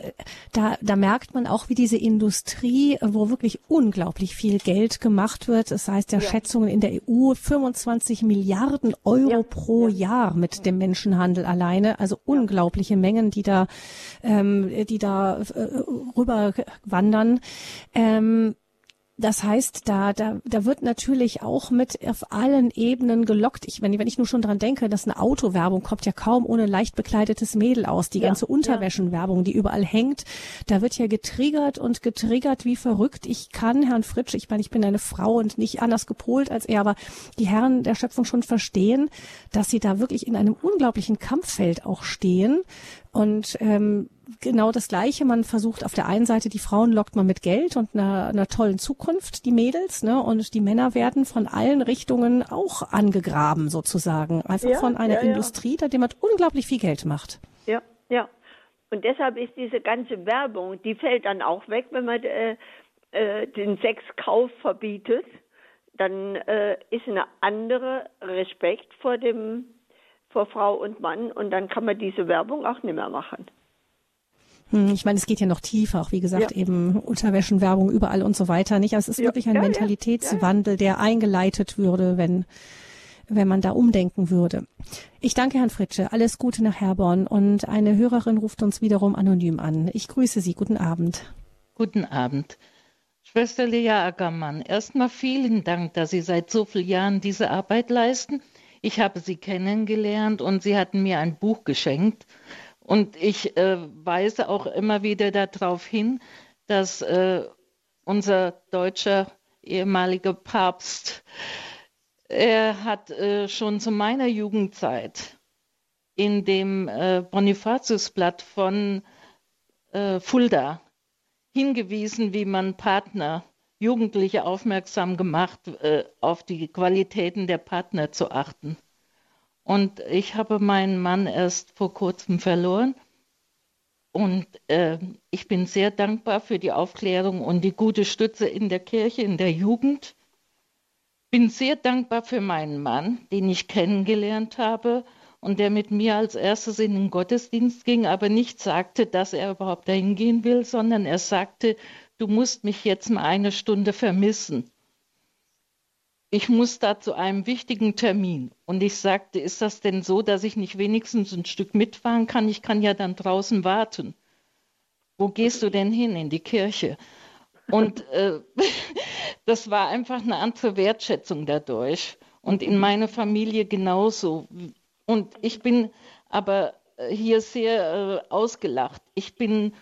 da, da merkt man auch, wie diese Industrie, wo wirklich unglaublich viel Geld gemacht wird. Das heißt ja, ja. Schätzungen in der EU 25 Milliarden Euro ja. pro ja. Jahr mit dem Menschenhandel alleine. Also unglaubliche Mengen, die da, ähm, die da äh, rüber wandern. Ähm, das heißt, da, da, da wird natürlich auch mit auf allen Ebenen gelockt. Ich, wenn, wenn ich nur schon dran denke, dass eine Autowerbung kommt ja kaum ohne leicht bekleidetes Mädel aus. Die ja, ganze Unterwäschenwerbung, die überall hängt, da wird ja getriggert und getriggert wie verrückt. Ich kann Herrn Fritsch, ich meine, ich bin eine Frau und nicht anders gepolt als er, aber die Herren der Schöpfung schon verstehen, dass sie da wirklich in einem unglaublichen Kampffeld auch stehen. Und ähm, genau das Gleiche. Man versucht auf der einen Seite, die Frauen lockt man mit Geld und einer, einer tollen Zukunft, die Mädels, ne? Und die Männer werden von allen Richtungen auch angegraben sozusagen. Einfach ja, von einer ja, Industrie, da man unglaublich viel Geld macht. Ja, ja. Und deshalb ist diese ganze Werbung, die fällt dann auch weg, wenn man äh, äh, den Sexkauf verbietet. Dann äh, ist eine andere Respekt vor dem vor Frau und Mann und dann kann man diese Werbung auch nicht mehr machen. Hm, ich meine, es geht ja noch tiefer, auch wie gesagt, ja. eben Unterwäschenwerbung überall und so weiter. Nicht? Also es ist ja. wirklich ein ja, Mentalitätswandel, der eingeleitet würde, wenn, wenn man da umdenken würde. Ich danke Herrn Fritsche. Alles Gute nach Herborn. Und eine Hörerin ruft uns wiederum anonym an. Ich grüße Sie. Guten Abend. Guten Abend. Schwester Lea Ackermann, erstmal vielen Dank, dass Sie seit so vielen Jahren diese Arbeit leisten. Ich habe Sie kennengelernt und Sie hatten mir ein Buch geschenkt. Und ich äh, weise auch immer wieder darauf hin, dass äh, unser deutscher ehemaliger Papst, er hat äh, schon zu meiner Jugendzeit in dem äh, Bonifatiusblatt von äh, Fulda hingewiesen, wie man Partner, Jugendliche aufmerksam gemacht, äh, auf die Qualitäten der Partner zu achten. Und ich habe meinen Mann erst vor kurzem verloren. Und äh, ich bin sehr dankbar für die Aufklärung und die gute Stütze in der Kirche, in der Jugend. Bin sehr dankbar für meinen Mann, den ich kennengelernt habe und der mit mir als erstes in den Gottesdienst ging, aber nicht sagte, dass er überhaupt dahin gehen will, sondern er sagte, du musst mich jetzt mal eine Stunde vermissen ich muss da zu einem wichtigen Termin. Und ich sagte, ist das denn so, dass ich nicht wenigstens ein Stück mitfahren kann? Ich kann ja dann draußen warten. Wo gehst du denn hin? In die Kirche. Und äh, das war einfach eine andere Wertschätzung dadurch. Und in meiner Familie genauso. Und ich bin aber hier sehr äh, ausgelacht. Ich bin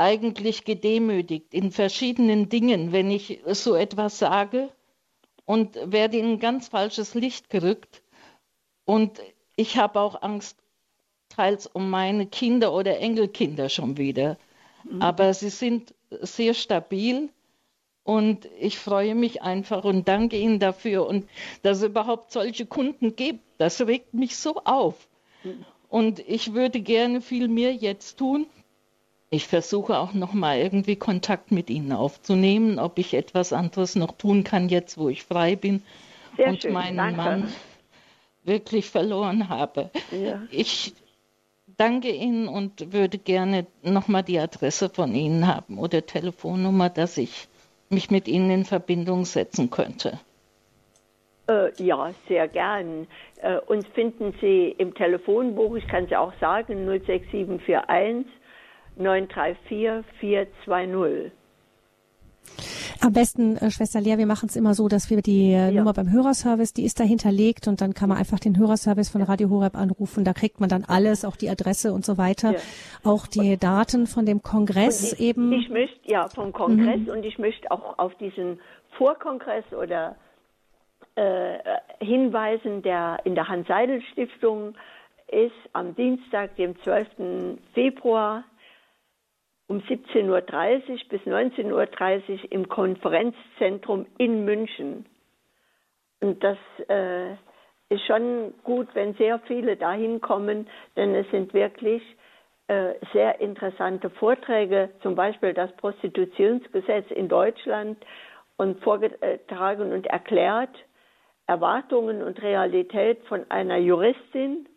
eigentlich gedemütigt in verschiedenen Dingen, wenn ich so etwas sage und werde in ein ganz falsches Licht gerückt. Und ich habe auch Angst teils um meine Kinder oder Enkelkinder schon wieder. Mhm. Aber sie sind sehr stabil und ich freue mich einfach und danke Ihnen dafür und dass es überhaupt solche Kunden gibt. Das regt mich so auf. Mhm. Und ich würde gerne viel mehr jetzt tun. Ich versuche auch noch mal irgendwie Kontakt mit Ihnen aufzunehmen, ob ich etwas anderes noch tun kann jetzt, wo ich frei bin Sehr und schön, meinen danke. Mann wirklich verloren habe. Ja. Ich danke Ihnen und würde gerne noch mal die Adresse von Ihnen haben oder Telefonnummer, dass ich mich mit Ihnen in Verbindung setzen könnte. Äh, ja, sehr gern. Äh, uns finden Sie im Telefonbuch, ich kann es auch sagen, 06741 934 420. Am besten, äh, Schwester Lea, wir machen es immer so, dass wir die äh, ja. Nummer beim Hörerservice, die ist da hinterlegt und dann kann man einfach den Hörerservice von Radio Horeb anrufen. Da kriegt man dann alles, auch die Adresse und so weiter, ja. auch die und, Daten von dem Kongress ich, eben. Ich möchte, ja, vom Kongress mhm. und ich möchte auch auf diesen Vorkongress oder äh, hinweisen, der in der Hans-Seidel-Stiftung ist am Dienstag, dem 12. Februar um 17.30 Uhr bis 19.30 Uhr im Konferenzzentrum in München. Und das äh, ist schon gut, wenn sehr viele dahin kommen, denn es sind wirklich äh, sehr interessante Vorträge, zum Beispiel das Prostitutionsgesetz in Deutschland und vorgetragen und erklärt, Erwartungen und Realität von einer Juristin,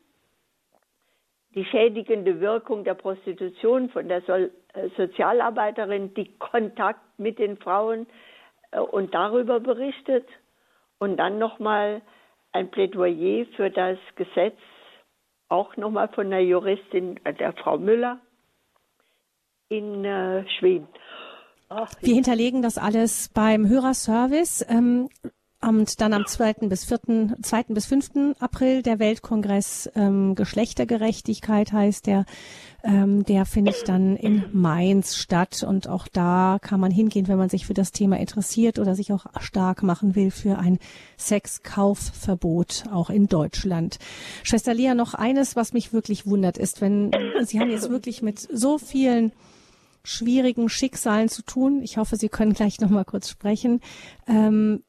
die schädigende Wirkung der Prostitution von der Sozialarbeiterin, die Kontakt mit den Frauen äh, und darüber berichtet und dann nochmal ein Plädoyer für das Gesetz, auch nochmal von der Juristin, äh, der Frau Müller in äh, Schweden. Ach, Wir hinterlegen das alles beim Hörerservice. Ähm, und dann am 2. bis 4., 2. bis 5. April der Weltkongress ähm, Geschlechtergerechtigkeit heißt der. Ähm, der findet dann in Mainz statt und auch da kann man hingehen, wenn man sich für das Thema interessiert oder sich auch stark machen will für ein Sexkaufverbot auch in Deutschland. Schwester Lea, noch eines, was mich wirklich wundert, ist, wenn Sie haben jetzt wirklich mit so vielen schwierigen Schicksalen zu tun. Ich hoffe, Sie können gleich noch mal kurz sprechen. Ähm,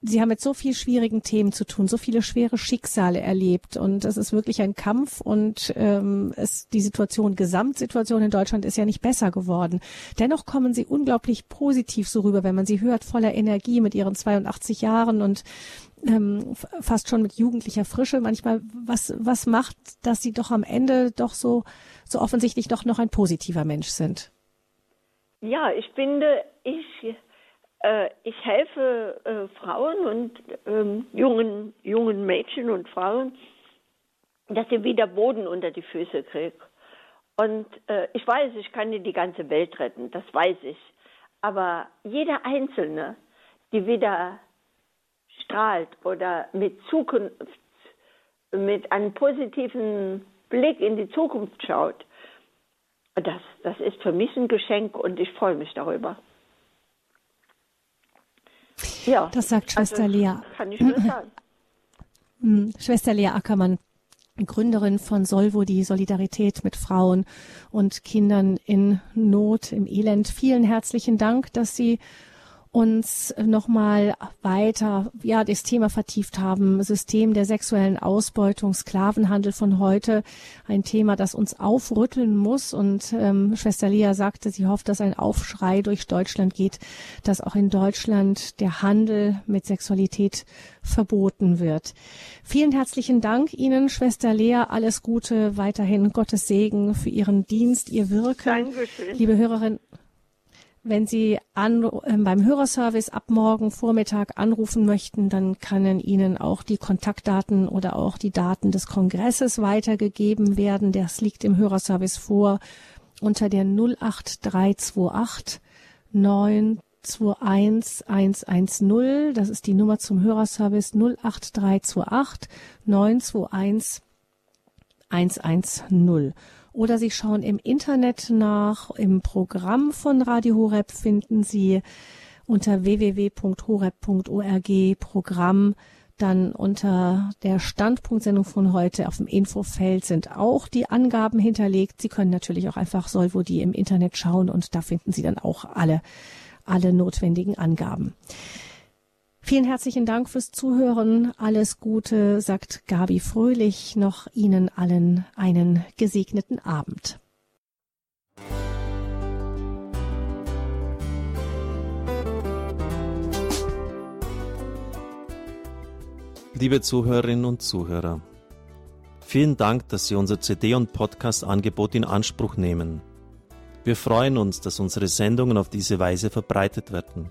Sie haben mit so viel schwierigen Themen zu tun, so viele schwere Schicksale erlebt und es ist wirklich ein Kampf und ähm, es, die Situation, Gesamtsituation in Deutschland ist ja nicht besser geworden. Dennoch kommen Sie unglaublich positiv so rüber, wenn man Sie hört, voller Energie mit Ihren 82 Jahren und ähm, fast schon mit jugendlicher Frische. Manchmal, was, was macht, dass Sie doch am Ende doch so, so offensichtlich doch noch ein positiver Mensch sind? Ja, ich finde, ich äh, ich helfe äh, Frauen und ähm, jungen, jungen Mädchen und Frauen, dass sie wieder Boden unter die Füße kriegen. Und äh, ich weiß, ich kann nicht die ganze Welt retten, das weiß ich. Aber jeder Einzelne, die wieder strahlt oder mit Zukunft, mit einem positiven Blick in die Zukunft schaut, das, das ist für mich ein Geschenk und ich freue mich darüber. Ja. Das sagt Schwester also, Lea. Kann ich nur sagen. Hm, Schwester Lea Ackermann, Gründerin von Solvo, die Solidarität mit Frauen und Kindern in Not, im Elend. Vielen herzlichen Dank, dass Sie uns nochmal weiter ja das Thema vertieft haben. System der sexuellen Ausbeutung, Sklavenhandel von heute, ein Thema, das uns aufrütteln muss. Und ähm, Schwester Lea sagte, sie hofft, dass ein Aufschrei durch Deutschland geht, dass auch in Deutschland der Handel mit Sexualität verboten wird. Vielen herzlichen Dank Ihnen, Schwester Lea. Alles Gute weiterhin. Gottes Segen für Ihren Dienst, Ihr Wirken. Dankeschön. Liebe Hörerinnen wenn Sie an, äh, beim Hörerservice ab morgen Vormittag anrufen möchten, dann können Ihnen auch die Kontaktdaten oder auch die Daten des Kongresses weitergegeben werden. Das liegt im Hörerservice vor unter der 08328 921 110. Das ist die Nummer zum Hörerservice 08328 921 110 oder Sie schauen im Internet nach. Im Programm von Radio Horeb finden Sie unter www.horeb.org Programm Dann unter der Standpunktsendung von heute auf dem Infofeld sind auch die Angaben hinterlegt. Sie können natürlich auch einfach Solvo.die im Internet schauen und da finden Sie dann auch alle, alle notwendigen Angaben. Vielen herzlichen Dank fürs Zuhören. Alles Gute, sagt Gabi Fröhlich. Noch Ihnen allen einen gesegneten Abend. Liebe Zuhörerinnen und Zuhörer, vielen Dank, dass Sie unser CD- und Podcast-Angebot in Anspruch nehmen. Wir freuen uns, dass unsere Sendungen auf diese Weise verbreitet werden.